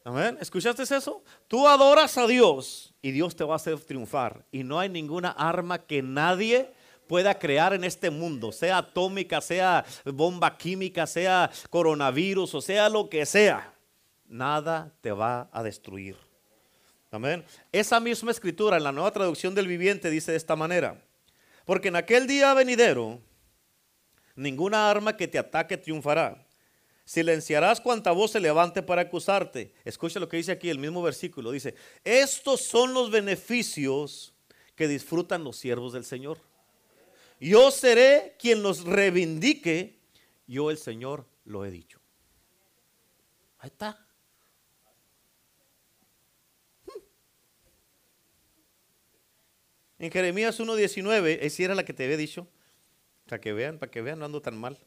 Speaker 1: Amén. ¿Escuchaste eso? Tú adoras a Dios y Dios te va a hacer triunfar. Y no hay ninguna arma que nadie pueda crear en este mundo, sea atómica, sea bomba química, sea coronavirus o sea lo que sea. Nada te va a destruir. Amén. Esa misma escritura en la nueva traducción del viviente dice de esta manera. Porque en aquel día venidero, ninguna arma que te ataque triunfará Silenciarás cuanta voz se levante para acusarte. Escucha lo que dice aquí el mismo versículo. Dice, estos son los beneficios que disfrutan los siervos del Señor. Yo seré quien los reivindique. Yo el Señor lo he dicho. Ahí está. En Jeremías 1.19, esa era la que te había dicho. Para que vean, para que vean, no ando tan mal.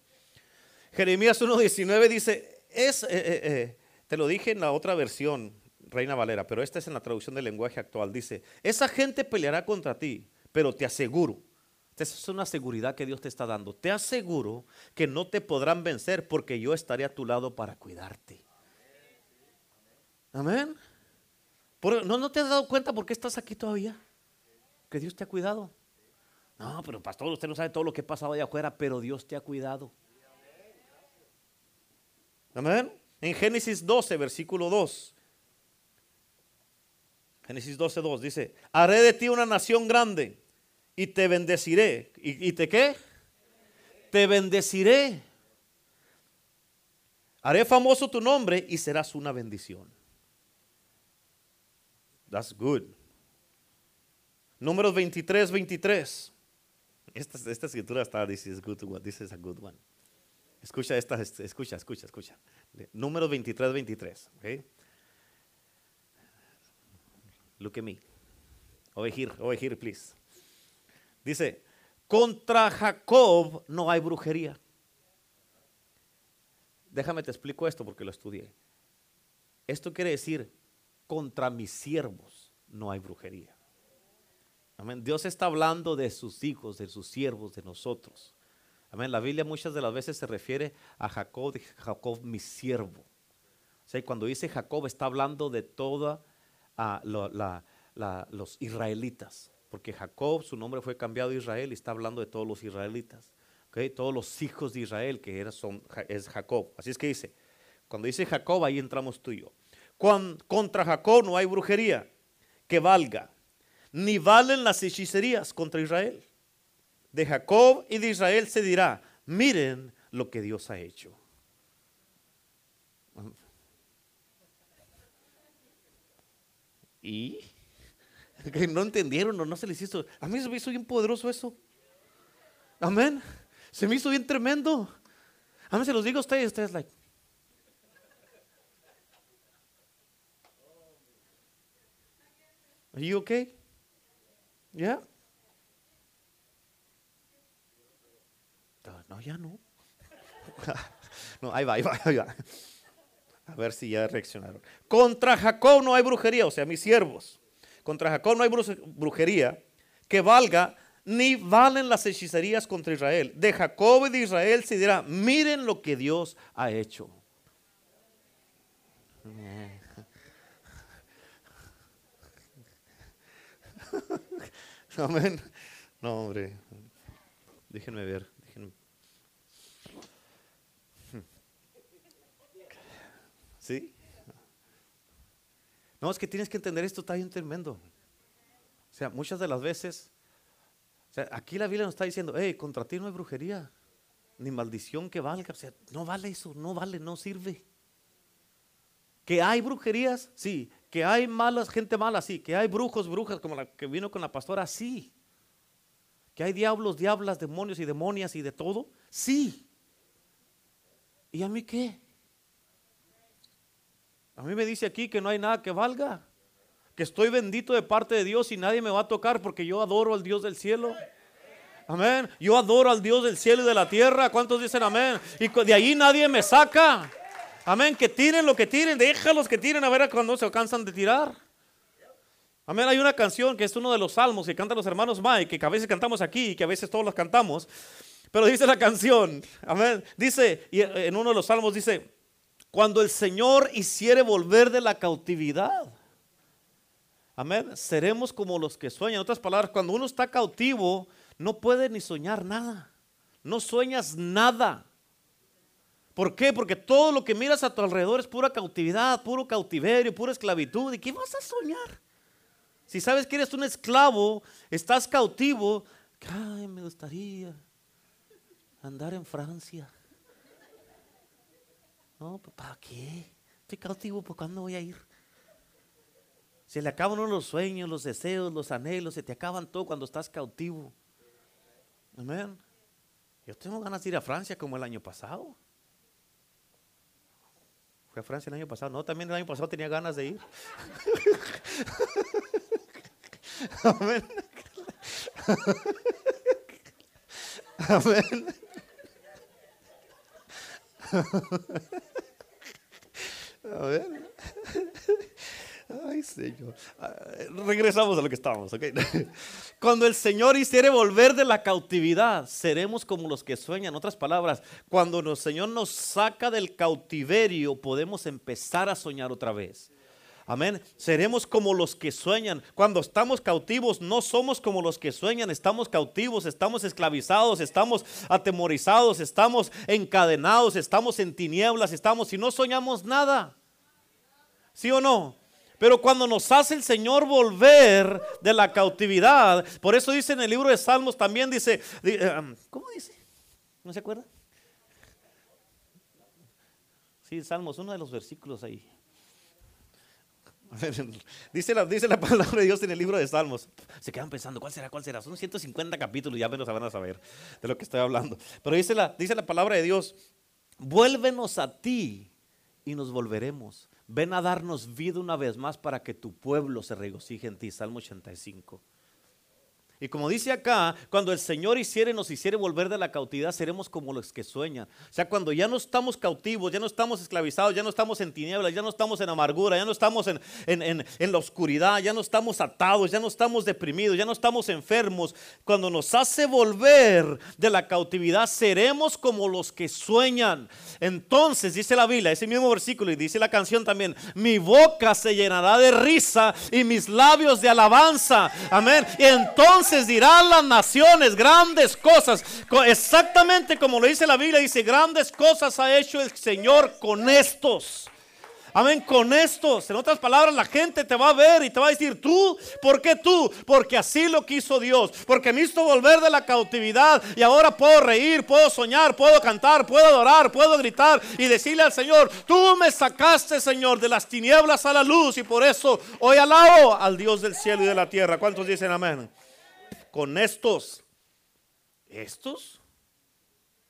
Speaker 1: Jeremías 1.19 dice, es, eh, eh, eh, te lo dije en la otra versión, Reina Valera, pero esta es en la traducción del lenguaje actual. Dice, esa gente peleará contra ti, pero te aseguro, esta es una seguridad que Dios te está dando, te aseguro que no te podrán vencer porque yo estaré a tu lado para cuidarte. Amén. ¿No, ¿No te has dado cuenta por qué estás aquí todavía? Que Dios te ha cuidado. No, pero pastor, usted no sabe todo lo que ha pasado allá afuera, pero Dios te ha cuidado. Amén. En Génesis 12, versículo 2. Génesis 12, 2 dice, haré de ti una nación grande y te bendeciré. ¿Y, te qué? Te bendeciré. Haré famoso tu nombre y serás una bendición. That's good. Números 23, 23. Esta, esta escritura está, this is, good, this is a good one. Escucha esta, escucha, escucha, escucha. Número 23, 23. Okay? Look at me. Over here, over here, please. Dice, contra Jacob no hay brujería. Déjame te explico esto porque lo estudié. Esto quiere decir, contra mis siervos no hay brujería. Amén. Dios está hablando de sus hijos, de sus siervos, de nosotros. La Biblia muchas de las veces se refiere a Jacob, de Jacob mi siervo. O sea, cuando dice Jacob está hablando de todos los israelitas. Porque Jacob, su nombre fue cambiado a Israel y está hablando de todos los israelitas. Todos los hijos de Israel que era, son, es Jacob. Así es que dice, cuando dice Jacob, ahí entramos tú contra Jacob no hay brujería que valga, ni valen las hechicerías contra Israel. De Jacob y de Israel se dirá, miren lo que Dios ha hecho. ¿Y? (laughs) No entendieron o no se les hizo. A mí se me hizo bien poderoso eso. Amén. Se me hizo bien tremendo. A mí se los digo a ustedes, ustedes like. Are you okay? Yeah? No, ya no. (laughs) no, ahí va, ahí va, ahí va. A ver si ya reaccionaron. Contra Jacob no hay brujería, o sea, mis siervos. Contra Jacob no hay brujería que valga, ni valen las hechicerías contra Israel. De Jacob y de Israel se dirá, miren lo que Dios ha hecho. (laughs) Amén. No, hombre. Déjenme ver. ¿Sí? No, es que tienes que entender esto, está bien tremendo. O sea, muchas de las veces, o sea, aquí la Biblia nos está diciendo, hey, contra ti no hay brujería, ni maldición que valga. O sea, no vale eso, no vale, no sirve. Que hay brujerías, sí. Que hay malas, gente mala, sí. Que hay brujos, brujas, como la que vino con la pastora, sí. Que hay diablos, diablas, demonios y demonias y de todo, sí. ¿Y a mí qué? A mí me dice aquí que no hay nada que valga. Que estoy bendito de parte de Dios y nadie me va a tocar porque yo adoro al Dios del cielo. Amén. Yo adoro al Dios del cielo y de la tierra. ¿Cuántos dicen amén? Y de ahí nadie me saca. Amén. Que tiren lo que tiren. Déjalos que tiren a ver cuando se cansan de tirar. Amén. Hay una canción que es uno de los salmos que cantan los hermanos Mike, que a veces cantamos aquí y que a veces todos los cantamos. Pero dice la canción. Amén. Dice, y en uno de los salmos dice, cuando el Señor hiciere volver de la cautividad. Amén. Seremos como los que sueñan. En otras palabras, cuando uno está cautivo, no puede ni soñar nada. No sueñas nada. ¿Por qué? Porque todo lo que miras a tu alrededor es pura cautividad, puro cautiverio, pura esclavitud. ¿Y qué vas a soñar? Si sabes que eres un esclavo, estás cautivo, ay, me gustaría andar en Francia. No, pues, ¿para qué? Estoy cautivo, ¿por cuándo voy a ir? Se le acaban los sueños, los deseos, los anhelos, se te acaban todo cuando estás cautivo. Amén. Yo tengo ganas de ir a Francia como el año pasado. Fui a Francia el año pasado. No, también el año pasado tenía ganas de ir. (laughs) Amén. (laughs) Amén. (laughs) A ver. Ay, Señor. Ah, regresamos a lo que estábamos, ¿ok? (laughs) Cuando el Señor hiciere volver de la cautividad, seremos como los que sueñan. Otras palabras, cuando el Señor nos saca del cautiverio, podemos empezar a soñar otra vez. Amén. Seremos como los que sueñan. Cuando estamos cautivos, no somos como los que sueñan. Estamos cautivos, estamos esclavizados, estamos atemorizados, estamos encadenados, estamos en tinieblas, estamos y no soñamos nada. ¿Sí o no? Pero cuando nos hace el Señor volver de la cautividad, por eso dice en el libro de Salmos también dice, eh, ¿cómo dice? ¿No se acuerda? Sí, Salmos, uno de los versículos ahí. (laughs) Dice la, dice la (laughs) palabra de Dios en el libro de Salmos. Se quedan pensando, ¿cuál será? ¿Cuál será? Son 150 capítulos, ya menos van a saber de lo que estoy hablando. Pero dice la, dice la palabra de Dios, vuélvenos a ti y nos volveremos. Ven a darnos vida una vez más para que tu pueblo se regocije en ti. Salmo 85. Y como dice acá, cuando el Señor hiciere, nos hiciere volver de la cautividad, seremos como los que sueñan. O sea, cuando ya no estamos cautivos, ya no estamos esclavizados, ya no estamos en tinieblas, ya no estamos en amargura, ya no estamos en, en la oscuridad, ya no estamos atados, ya no estamos deprimidos, ya no estamos enfermos. Cuando nos hace volver de la cautividad, seremos como los que sueñan. Entonces, dice la Biblia, ese mismo versículo, y dice la canción también, mi boca se llenará de risa y mis labios de alabanza. Amén. Y entonces entonces dirán las naciones grandes cosas. Exactamente como lo dice la Biblia, dice, grandes cosas ha hecho el Señor con estos. Amén, con estos. En otras palabras, la gente te va a ver y te va a decir, tú, ¿por qué tú? Porque así lo quiso Dios. Porque me hizo volver de la cautividad y ahora puedo reír, puedo soñar, puedo cantar, puedo adorar, puedo gritar y decirle al Señor, tú me sacaste, Señor, de las tinieblas a la luz y por eso hoy alabo al Dios del cielo y de la tierra. ¿Cuántos dicen amén? Con estos. ¿Estos?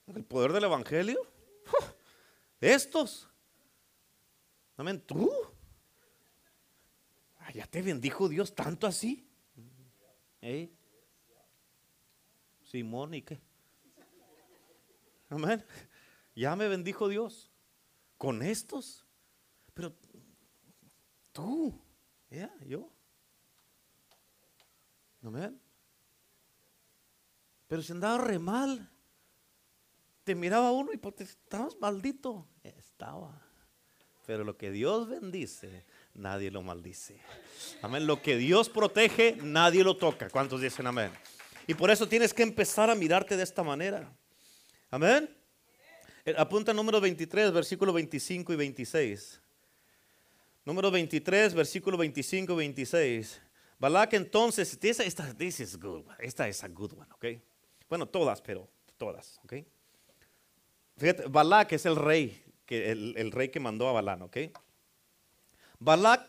Speaker 1: ¿El poder del Evangelio? ¿Estos? Amén. ¿Tú? Ah, ¿Ya te bendijo Dios tanto así? ¿Eh? Simón, ¿y qué? Amén. Ya me bendijo Dios con estos. Pero tú, ya, yo. Amén. Pero si andaba re mal, te miraba uno y porque estabas maldito. Estaba. Pero lo que Dios bendice, nadie lo maldice. Amén. Lo que Dios protege, nadie lo toca. ¿Cuántos dicen amén? Y por eso tienes que empezar a mirarte de esta manera. Amén. Eh, apunta número 23, versículo 25 y 26. Número 23, versículo 25 y 26. Balak entonces, esta, esta, esta es a good one, ¿ok? Bueno, todas, pero todas, ¿ok? Fíjate, Balak es el rey, que, el, rey que mandó a Balán, ¿ok? Balak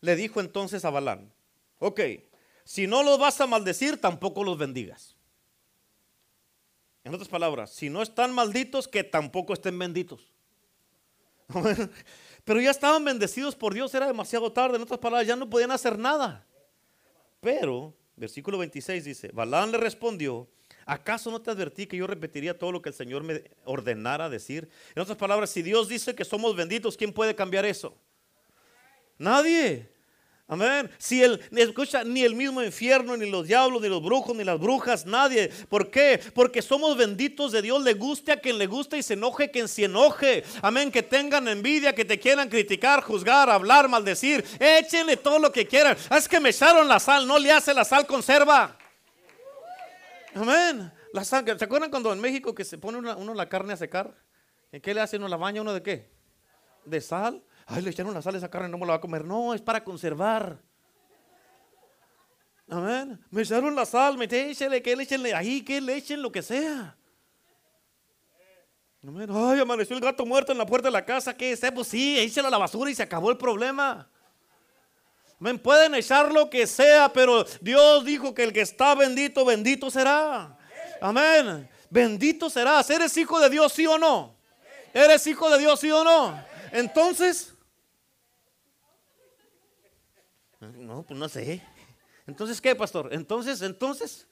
Speaker 1: le dijo entonces a Balán, ok, si no los vas a maldecir, tampoco los bendigas. En otras palabras, si no están malditos, que tampoco estén benditos. (laughs) Pero ya estaban bendecidos por Dios, era demasiado tarde. En otras palabras, ya no podían hacer nada. Pero, versículo 26 dice, Balán le respondió, ¿Acaso no te advertí que yo repetiría todo lo que el Señor me ordenara decir? En otras palabras, si Dios dice que somos benditos, ¿quién puede cambiar eso? Nadie. Amén. Si el, escucha, ni el mismo infierno, ni los diablos, ni los brujos, ni las brujas, nadie. ¿Por qué? Porque somos benditos de Dios. Le guste a quien le guste y se enoje quien se enoje. Amén. Que tengan envidia, que te quieran criticar, juzgar, hablar, maldecir. Échenle todo lo que quieran. Es que me echaron la sal. No le hace la sal conserva. Amén. La ¿Se acuerdan cuando en México que se pone uno la carne a secar? ¿En qué le hace uno la baña uno de qué? De sal. Ay, le echaron la sal a esa carne, no me la va a comer. No, es para conservar. Amén. Me echaron la sal, me échale, que le echen ahí, que le echen lo que sea. Amén. Ay, amaneció el gato muerto en la puerta de la casa. ¿Qué es? Pues sí, échale a la basura y se acabó el problema. Me pueden echar lo que sea, pero Dios dijo que el que está bendito, bendito será. Amén. Bendito serás. ¿Eres hijo de Dios, sí o no? ¿Eres hijo de Dios, sí o no? Entonces, no, pues no sé. Entonces, ¿qué, pastor? Entonces, entonces.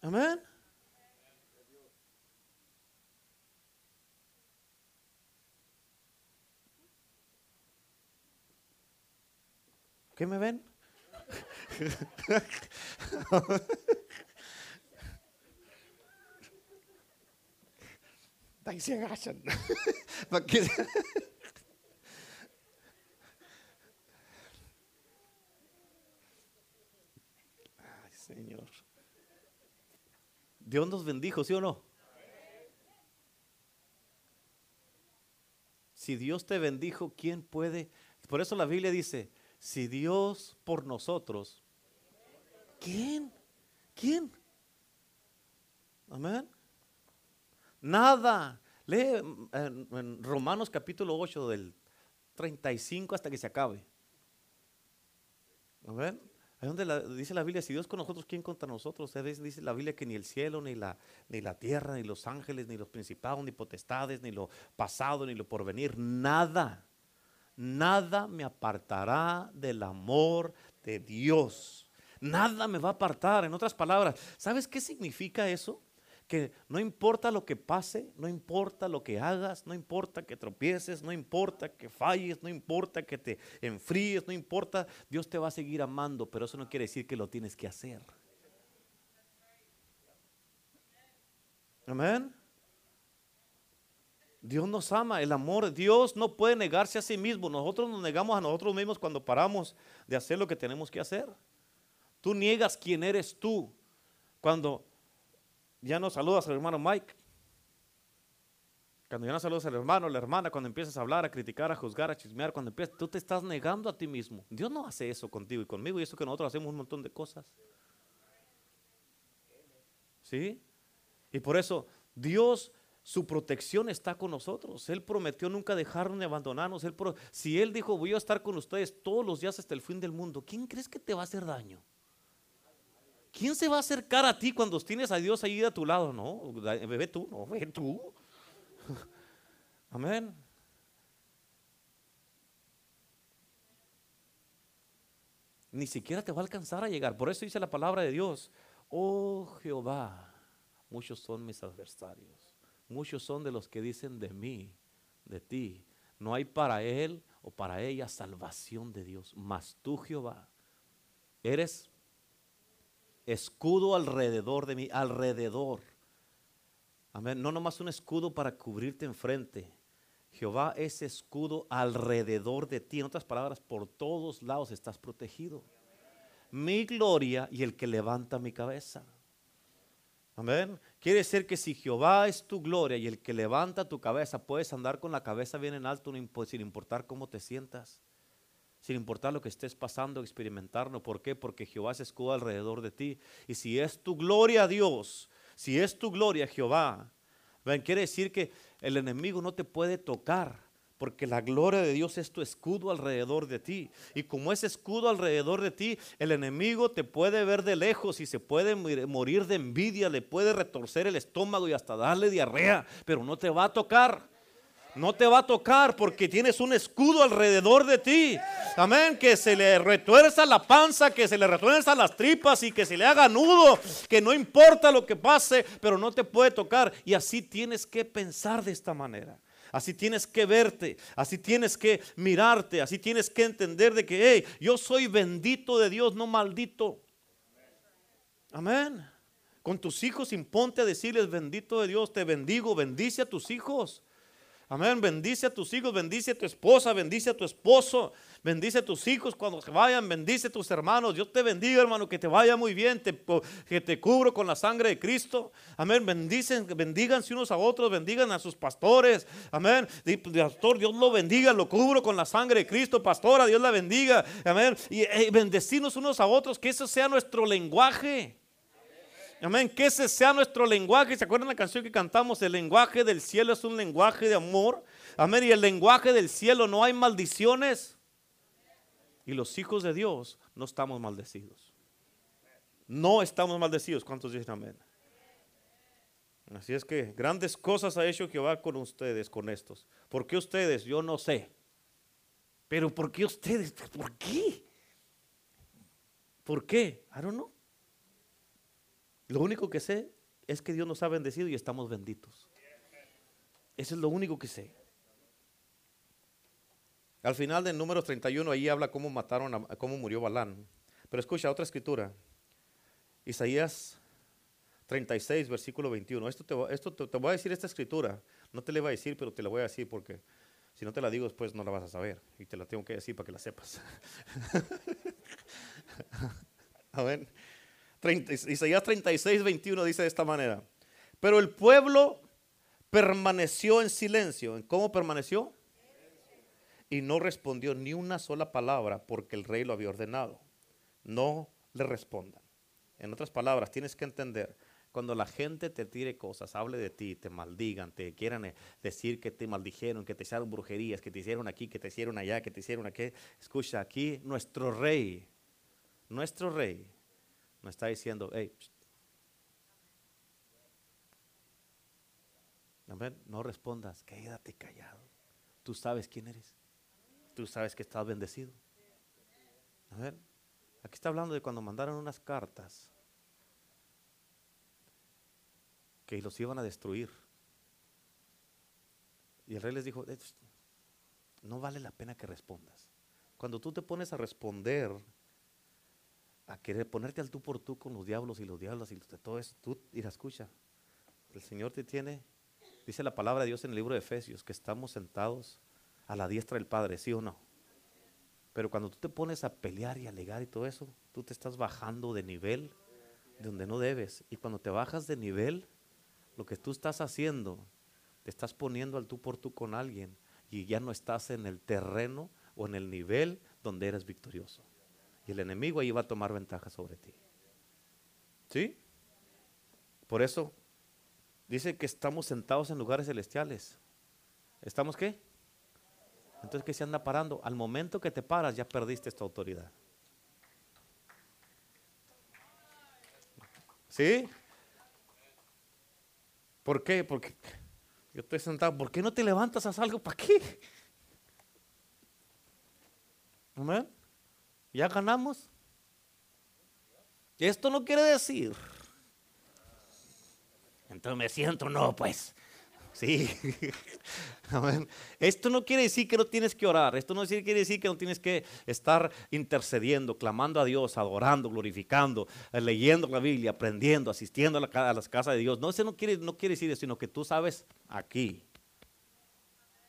Speaker 1: Amén. ¿Qué me ven? Ahí se agachan. Ay, Señor. Dios nos bendijo, ¿sí o no? Si Dios te bendijo, ¿quién puede? Por eso la Biblia dice, si Dios por nosotros, ¿quién? ¿Quién? Amén. Nada. Lee en, Romanos capítulo 8 del 35 hasta que se acabe. Amén. Ahí dice la Biblia, si Dios con nosotros, ¿quién contra nosotros? Dice la Biblia que ni el cielo, ni la, ni la tierra, ni los ángeles, ni los principados, ni potestades, ni lo pasado, ni lo porvenir, nada nada me apartará del amor de Dios. Nada me va a apartar. En otras palabras, ¿sabes qué significa eso? Que no importa lo que pase, no importa lo que hagas, no importa que tropieces, no importa que falles, no importa que te enfríes, no importa, Dios te va a seguir amando, pero eso no quiere decir que lo tienes que hacer. Amén. Dios nos ama, el amor, Dios no puede negarse a sí mismo. Nosotros nos negamos a nosotros mismos cuando paramos de hacer lo que tenemos que hacer. Tú niegas quién eres tú cuando ya no saludas al hermano Mike. Cuando ya no saludas al hermano, la hermana, cuando empiezas a hablar, a criticar, a juzgar, a chismear, cuando empiezas, tú te estás negando a ti mismo. Dios no hace eso contigo y conmigo y eso que nosotros hacemos un montón de cosas. ¿Sí? Y por eso Dios, su protección está con nosotros. Él prometió nunca dejarnos ni abandonarnos. Si Él dijo, voy a estar con ustedes todos los días hasta el fin del mundo, ¿quién crees que te va a hacer daño? ¿Quién se va a acercar a ti cuando tienes a Dios ahí a tu lado? No, bebé tú, no, ve tú. (laughs) Amén. Ni siquiera te va a alcanzar a llegar. Por eso dice la palabra de Dios. Oh Jehová, muchos son mis adversarios. Muchos son de los que dicen de mí, de ti. No hay para él o para ella salvación de Dios. Mas tú, Jehová, eres escudo alrededor de mí, alrededor. Amén. No nomás un escudo para cubrirte enfrente. Jehová es escudo alrededor de ti. En otras palabras, por todos lados estás protegido. Mi gloria y el que levanta mi cabeza. Amén. Quiere decir que si Jehová es tu gloria y el que levanta tu cabeza, puedes andar con la cabeza bien en alto sin importar cómo te sientas sin importar lo que estés pasando, experimentarlo. ¿Por qué? Porque Jehová se escudo alrededor de ti. Y si es tu gloria Dios, si es tu gloria Jehová, ¿ven? quiere decir que el enemigo no te puede tocar. Porque la gloria de Dios es tu escudo alrededor de ti. Y como es escudo alrededor de ti, el enemigo te puede ver de lejos y se puede morir de envidia, le puede retorcer el estómago y hasta darle diarrea, pero no te va a tocar no te va a tocar porque tienes un escudo alrededor de ti. Amén. Que se le retuerza la panza, que se le retuerza las tripas y que se le haga nudo. Que no importa lo que pase, pero no te puede tocar. Y así tienes que pensar de esta manera. Así tienes que verte, así tienes que mirarte, así tienes que entender de que, hey, yo soy bendito de Dios, no maldito. Amén. Con tus hijos imponte a decirles bendito de Dios, te bendigo, bendice a tus hijos. Amén. Bendice a tus hijos, bendice a tu esposa, bendice a tu esposo, bendice a tus hijos cuando se vayan, bendice a tus hermanos. Dios te bendiga, hermano, que te vaya muy bien, que te cubro con la sangre de Cristo. Amén. Bendicen, bendíganse unos a otros, bendigan a sus pastores. Amén. Pastor, Dios lo bendiga, lo cubro con la sangre de Cristo. Pastora, Dios la bendiga. Amén. Y eh, bendecirnos unos a otros, que eso sea nuestro lenguaje. Amén. Que ese sea nuestro lenguaje. ¿Se acuerdan la canción que cantamos? El lenguaje del cielo es un lenguaje de amor. Amén. Y el lenguaje del cielo no hay maldiciones. Y los hijos de Dios no estamos maldecidos. No estamos maldecidos. ¿Cuántos dicen amén? Así es que grandes cosas ha hecho Jehová con ustedes, con estos. ¿Por qué ustedes? Yo no sé. Pero ¿por qué ustedes? ¿Por qué? ¿Por qué? I don't know. Lo único que sé es que Dios nos ha bendecido y estamos benditos. Eso es lo único que sé. Al final del número 31 ahí habla cómo mataron, a, cómo murió Balán. Pero escucha otra escritura. Isaías 36, versículo 21. Esto, te, esto te, voy a decir esta escritura. No te la voy a decir, pero te la voy a decir porque si no te la digo después no la vas a saber. Y te la tengo que decir para que la sepas. (laughs) Amén. Isaías 36, 21 dice de esta manera. Pero el pueblo permaneció en silencio. ¿Cómo permaneció? Y no respondió ni una sola palabra porque el rey lo había ordenado. No le respondan. En otras palabras, tienes que entender, cuando la gente te tire cosas, hable de ti, te maldigan, te quieran eh, decir que te maldijeron, que te hicieron brujerías, que te hicieron aquí, que te hicieron allá, que te hicieron aquí. Escucha, aquí nuestro rey, nuestro rey nos está diciendo, hey, no respondas, quédate callado. Tú sabes quién eres. Tú sabes que estás bendecido. A ver, aquí está hablando de cuando mandaron unas cartas que los iban a destruir. Y el rey les dijo, no vale la pena que respondas. Cuando tú te pones a responder, a querer ponerte al tú por tú con los diablos y los diablos y todo eso, tú, la escucha, el Señor te tiene, dice la palabra de Dios en el libro de Efesios, que estamos sentados a la diestra del Padre, ¿sí o no? Pero cuando tú te pones a pelear y alegar y todo eso, tú te estás bajando de nivel de donde no debes. Y cuando te bajas de nivel, lo que tú estás haciendo, te estás poniendo al tú por tú con alguien y ya no estás en el terreno o en el nivel donde eres victorioso. Y el enemigo ahí va a tomar ventaja sobre ti. ¿Sí? Por eso dice que estamos sentados en lugares celestiales. ¿Estamos qué? Entonces, ¿qué se anda parando? Al momento que te paras, ya perdiste esta autoridad. ¿Sí? ¿Por qué? Porque yo estoy sentado. ¿Por qué no te levantas a algo? ¿Para qué? Amén. Ya ganamos. Esto no quiere decir. Entonces me siento, no, pues. Sí. (laughs) Esto no quiere decir que no tienes que orar. Esto no quiere decir que no tienes que estar intercediendo, clamando a Dios, adorando, glorificando, eh, leyendo la Biblia, aprendiendo, asistiendo a, las casas de Dios. No, eso no quiere, no quiere decir eso, sino que tú sabes aquí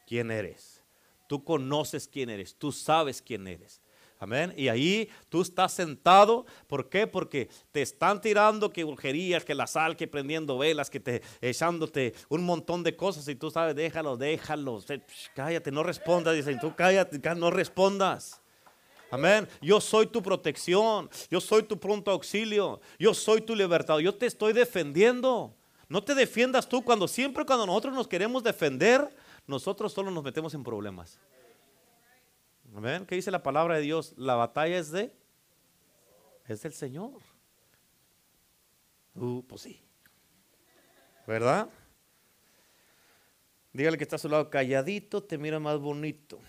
Speaker 1: quién eres. Tú conoces quién eres. Tú sabes quién eres. Amén. Y ahí tú estás sentado. ¿Por qué? Porque te están tirando que brujerías, que la sal, que prendiendo velas, que te echándote un montón de cosas. Y tú sabes, déjalo, déjalo. Cállate, no respondas. Dicen, tú cállate, no respondas. Amén. Yo soy tu protección. Yo soy tu pronto auxilio. Yo soy tu libertad. Yo te estoy defendiendo. No te defiendas tú cuando siempre cuando nosotros nos queremos defender, nosotros solo nos metemos en problemas. Amén. ¿Qué dice la palabra de Dios? La batalla es de es del Señor. Uh, pues sí. ¿Verdad? Dígale que está a su lado calladito, te mira más bonito.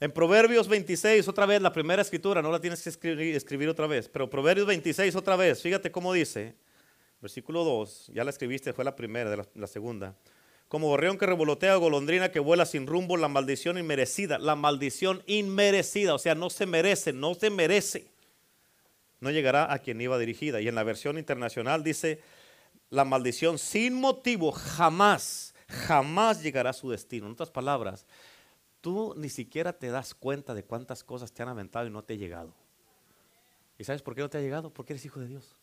Speaker 1: En Proverbios 26, otra vez, la primera escritura, no la tienes que escribir, otra vez, pero Proverbios 26, otra vez, fíjate cómo dice, versículo 2, ya la escribiste, fue la primera, de la segunda como gorrión que revolotea, golondrina que vuela sin rumbo, la maldición inmerecida, la maldición inmerecida, o sea, no se merece, no se merece, no llegará a quien iba dirigida. Y en la versión internacional dice, la maldición sin motivo jamás, jamás llegará a su destino. En otras palabras, tú ni siquiera te das cuenta de cuántas cosas te han aventado y no te ha llegado. ¿Y sabes por qué no te ha llegado? Porque eres hijo de Dios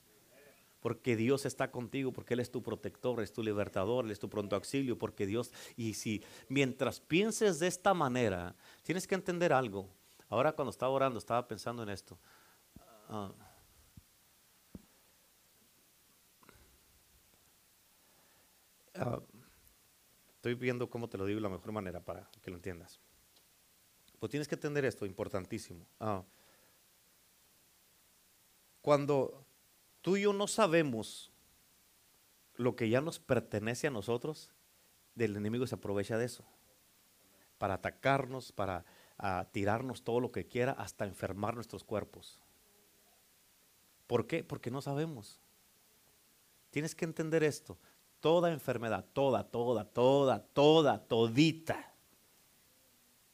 Speaker 1: porque Dios está contigo, porque Él es tu protector, es tu libertador, Él es tu pronto auxilio, porque Dios, y si mientras pienses de esta manera, tienes que entender algo. Ahora cuando estaba orando, estaba pensando en esto. Ah, ah, estoy viendo cómo te lo digo de la mejor manera para que lo entiendas. Pues tienes que entender esto, importantísimo. Ah, cuando tú y yo no sabemos lo que ya nos pertenece a nosotros, del enemigo se aprovecha de eso. Para atacarnos, para tirarnos todo lo que quiera, hasta enfermar nuestros cuerpos. ¿Por qué? Porque no sabemos. Tienes que entender esto. Toda enfermedad, toda, toda, toda, toda, todita.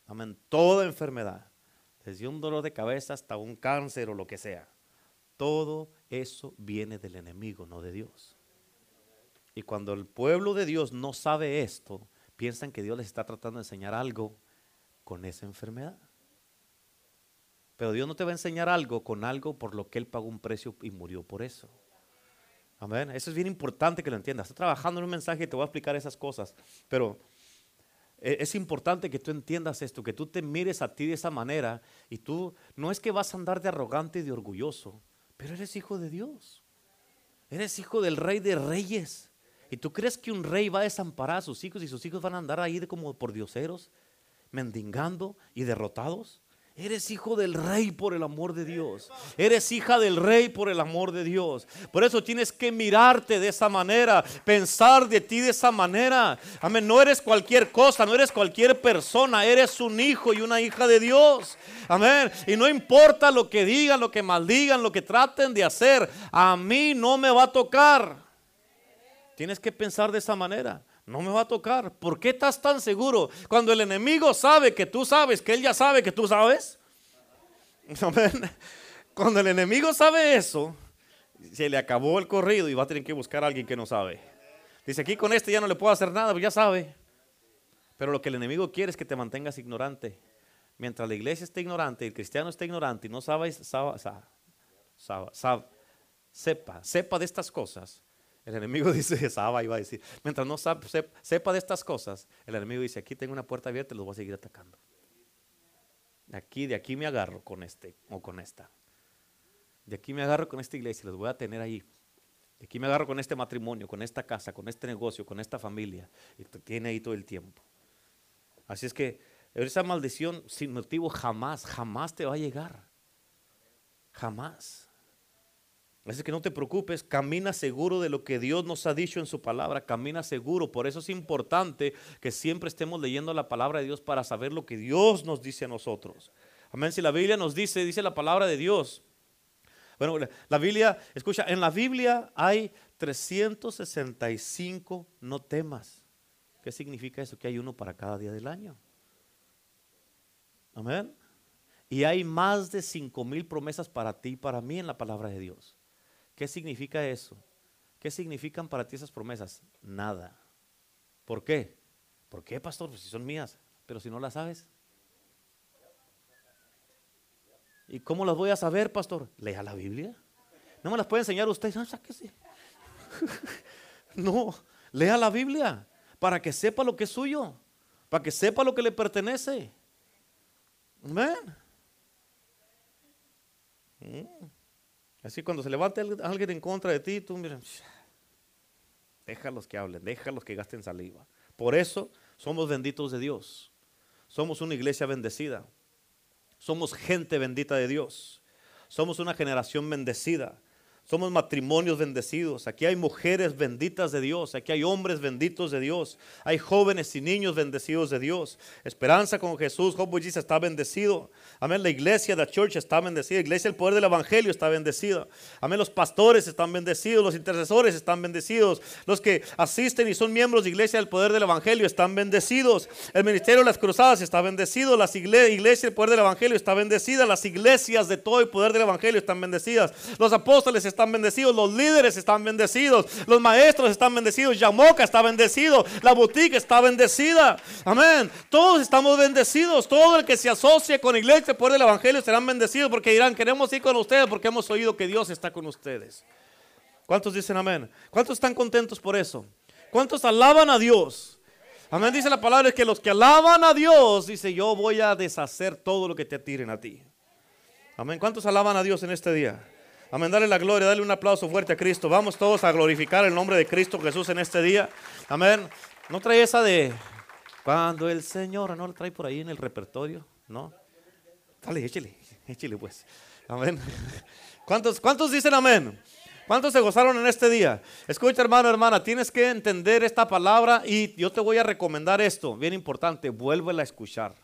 Speaker 1: Amén. Toda enfermedad. Desde un dolor de cabeza hasta un cáncer o lo que sea. Todo eso viene del enemigo, no de Dios. Y cuando el pueblo de Dios no sabe esto, piensan que Dios les está tratando de enseñar algo con esa enfermedad. Pero Dios no te va a enseñar algo con algo por lo que Él pagó un precio y murió por eso. Amén. Eso es bien importante que lo entiendas. Estoy trabajando en un mensaje y te voy a explicar esas cosas. Pero e, es importante que tú entiendas esto, que tú te mires a ti de esa manera y tú no es que vas a andar de arrogante y de orgulloso. Pero eres hijo de Dios. Eres hijo del rey de reyes. ¿Y tú crees que un rey va a desamparar a sus hijos y sus hijos van a andar ahí como por dioseros, mendigando y derrotados? Eres hijo del rey por el amor de Dios. Eres hija del rey por el amor de Dios. Por eso tienes que mirarte de esa manera, pensar de ti de esa manera. Amén. No eres cualquier cosa, no eres cualquier persona. Eres un hijo y una hija de Dios. Amén. Y no importa lo que digan, lo que maldigan, lo que traten de hacer. A mí no me va a tocar. Tienes que pensar de esa manera. No me va a tocar. ¿Por qué estás tan seguro? Cuando el enemigo sabe que tú sabes, que él ya sabe que tú sabes. (laughs) Cuando el enemigo sabe eso, se le acabó el corrido y va a tener que buscar a alguien que no sabe. Dice, aquí con este ya no le puedo hacer nada, pues ya sabe. Pero lo que el enemigo quiere es que te mantengas ignorante. Mientras la iglesia esté ignorante, el cristiano esté ignorante y no sabe, sepa, sepa de estas cosas, el enemigo (laughs) dice, Saba iba a decir, mientras no sepa de estas cosas, el enemigo dice, aquí tengo una puerta abierta y los voy a seguir atacando. Aquí, de aquí me agarro con este o con esta. De aquí me agarro con esta iglesia y los voy a tener ahí. De aquí me agarro con este matrimonio, con esta casa, con este negocio, con esta familia. Y te tiene ahí todo el tiempo. Así es que esa maldición sin motivo jamás, jamás te va a llegar. Jamás. Así que no te preocupes, camina seguro de lo que Dios nos ha dicho en su palabra, camina seguro. Por eso es importante que siempre estemos leyendo la palabra de Dios para saber lo que Dios nos dice a nosotros. Amén, si la Biblia nos dice, dice la palabra de Dios. Bueno, la Biblia, escucha, en la Biblia hay 365 no temas. ¿Qué significa eso? Que hay uno para cada día del año. Amén. Y hay más de 5 mil promesas para ti y para mí en la palabra de Dios. ¿Qué significa eso? ¿Qué significan para ti esas promesas? Nada. ¿Por qué? ¿Por qué, pastor? Pues si son mías, pero si no las sabes. ¿Y cómo las voy a saber, pastor? Lea la Biblia. No me las puede enseñar usted. No, sáquese. (laughs) no, lea la Biblia para que sepa lo que es suyo, para que sepa lo que le pertenece. Amén. Así cuando se levante alguien en contra de ti, tú miras, (sniffs) déjalos que hablen, déjalos que gasten saliva. Por eso somos benditos de Dios. Somos una iglesia bendecida. Somos gente bendita de Dios. Somos una generación bendecida. Somos matrimonios bendecidos. Aquí hay mujeres benditas de Dios. Aquí hay hombres benditos de Dios. Hay jóvenes y niños bendecidos de Dios. Esperanza con Jesús. Hope Jesus está bendecido. Amén. La iglesia, la church está bendecida. La iglesia, el poder del evangelio está bendecida. Amén. Los pastores están bendecidos. Los intercesores están bendecidos. Los que asisten y son miembros de iglesia del poder del evangelio están bendecidos. El ministerio de las cruzadas está bendecido. Las iglesias, el poder del evangelio está bendecida. Las iglesias de todo el poder del evangelio están bendecidas. Los apóstoles están están bendecidos, los líderes están bendecidos, los maestros están bendecidos, Yamoca está bendecido, la boutique está bendecida. Amén. Todos estamos bendecidos. Todo el que se asocie con iglesia por el evangelio serán bendecidos porque dirán, queremos ir con ustedes porque hemos oído que Dios está con ustedes. ¿Cuántos dicen amén? ¿Cuántos están contentos por eso? ¿Cuántos alaban a Dios? Amén. Dice la palabra que los que alaban a Dios, dice, yo voy a deshacer todo lo que te tiren a ti. Amén. ¿Cuántos alaban a Dios en este día? Amén, dale la gloria, dale un aplauso fuerte a Cristo. Vamos todos a glorificar el nombre de Cristo Jesús en este día. Amén. No trae esa de cuando el Señor, no la trae por ahí en el repertorio, ¿no? Dale, échale, échale pues. Amén. ¿Cuántos, ¿Cuántos dicen amén? ¿Cuántos se gozaron en este día? Escucha, hermano, hermana, tienes que entender esta palabra y yo te voy a recomendar esto, bien importante, vuélvela a escuchar.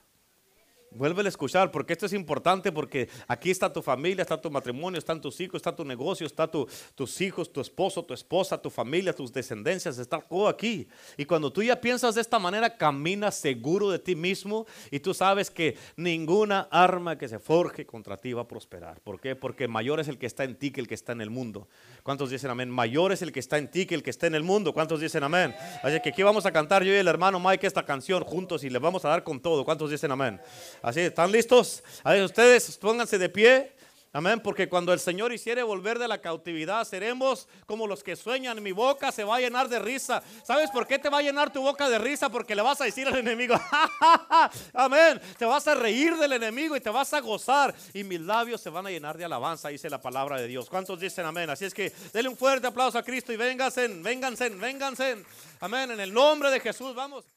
Speaker 1: Vuelve a escuchar, porque esto es importante, porque aquí está tu familia, está tu matrimonio, están tus hijos, está tu negocio, está tu, tus hijos, tu esposo, tu esposa, tu familia, tus descendencias, está todo aquí. Y cuando tú ya piensas de esta manera, caminas seguro de ti mismo y tú sabes que ninguna arma que se forje contra ti va a prosperar. ¿Por qué? Porque mayor es el que está en ti que el que está en el mundo. ¿Cuántos dicen amén? Mayor es el que está en ti que el que está en el mundo. ¿Cuántos dicen amén? Así que aquí vamos a cantar yo y el hermano Mike esta canción juntos y le vamos a dar con todo. ¿Cuántos dicen amén? Así, ¿están listos? A ver, ustedes pónganse de pie. Amén, porque cuando el Señor hiciere volver de la cautividad, seremos como los que sueñan. Mi boca se va a llenar de risa. ¿Sabes por qué te va a llenar tu boca de risa? Porque le vas a decir al enemigo, (laughs) amén. Te vas a reír del enemigo y te vas a gozar. Y mis labios se van a llenar de alabanza, dice la palabra de Dios. ¿Cuántos dicen amén? Así es que denle un fuerte aplauso a Cristo y vénganse, vénganse, vénganse. Amén. En el nombre de Jesús, vamos.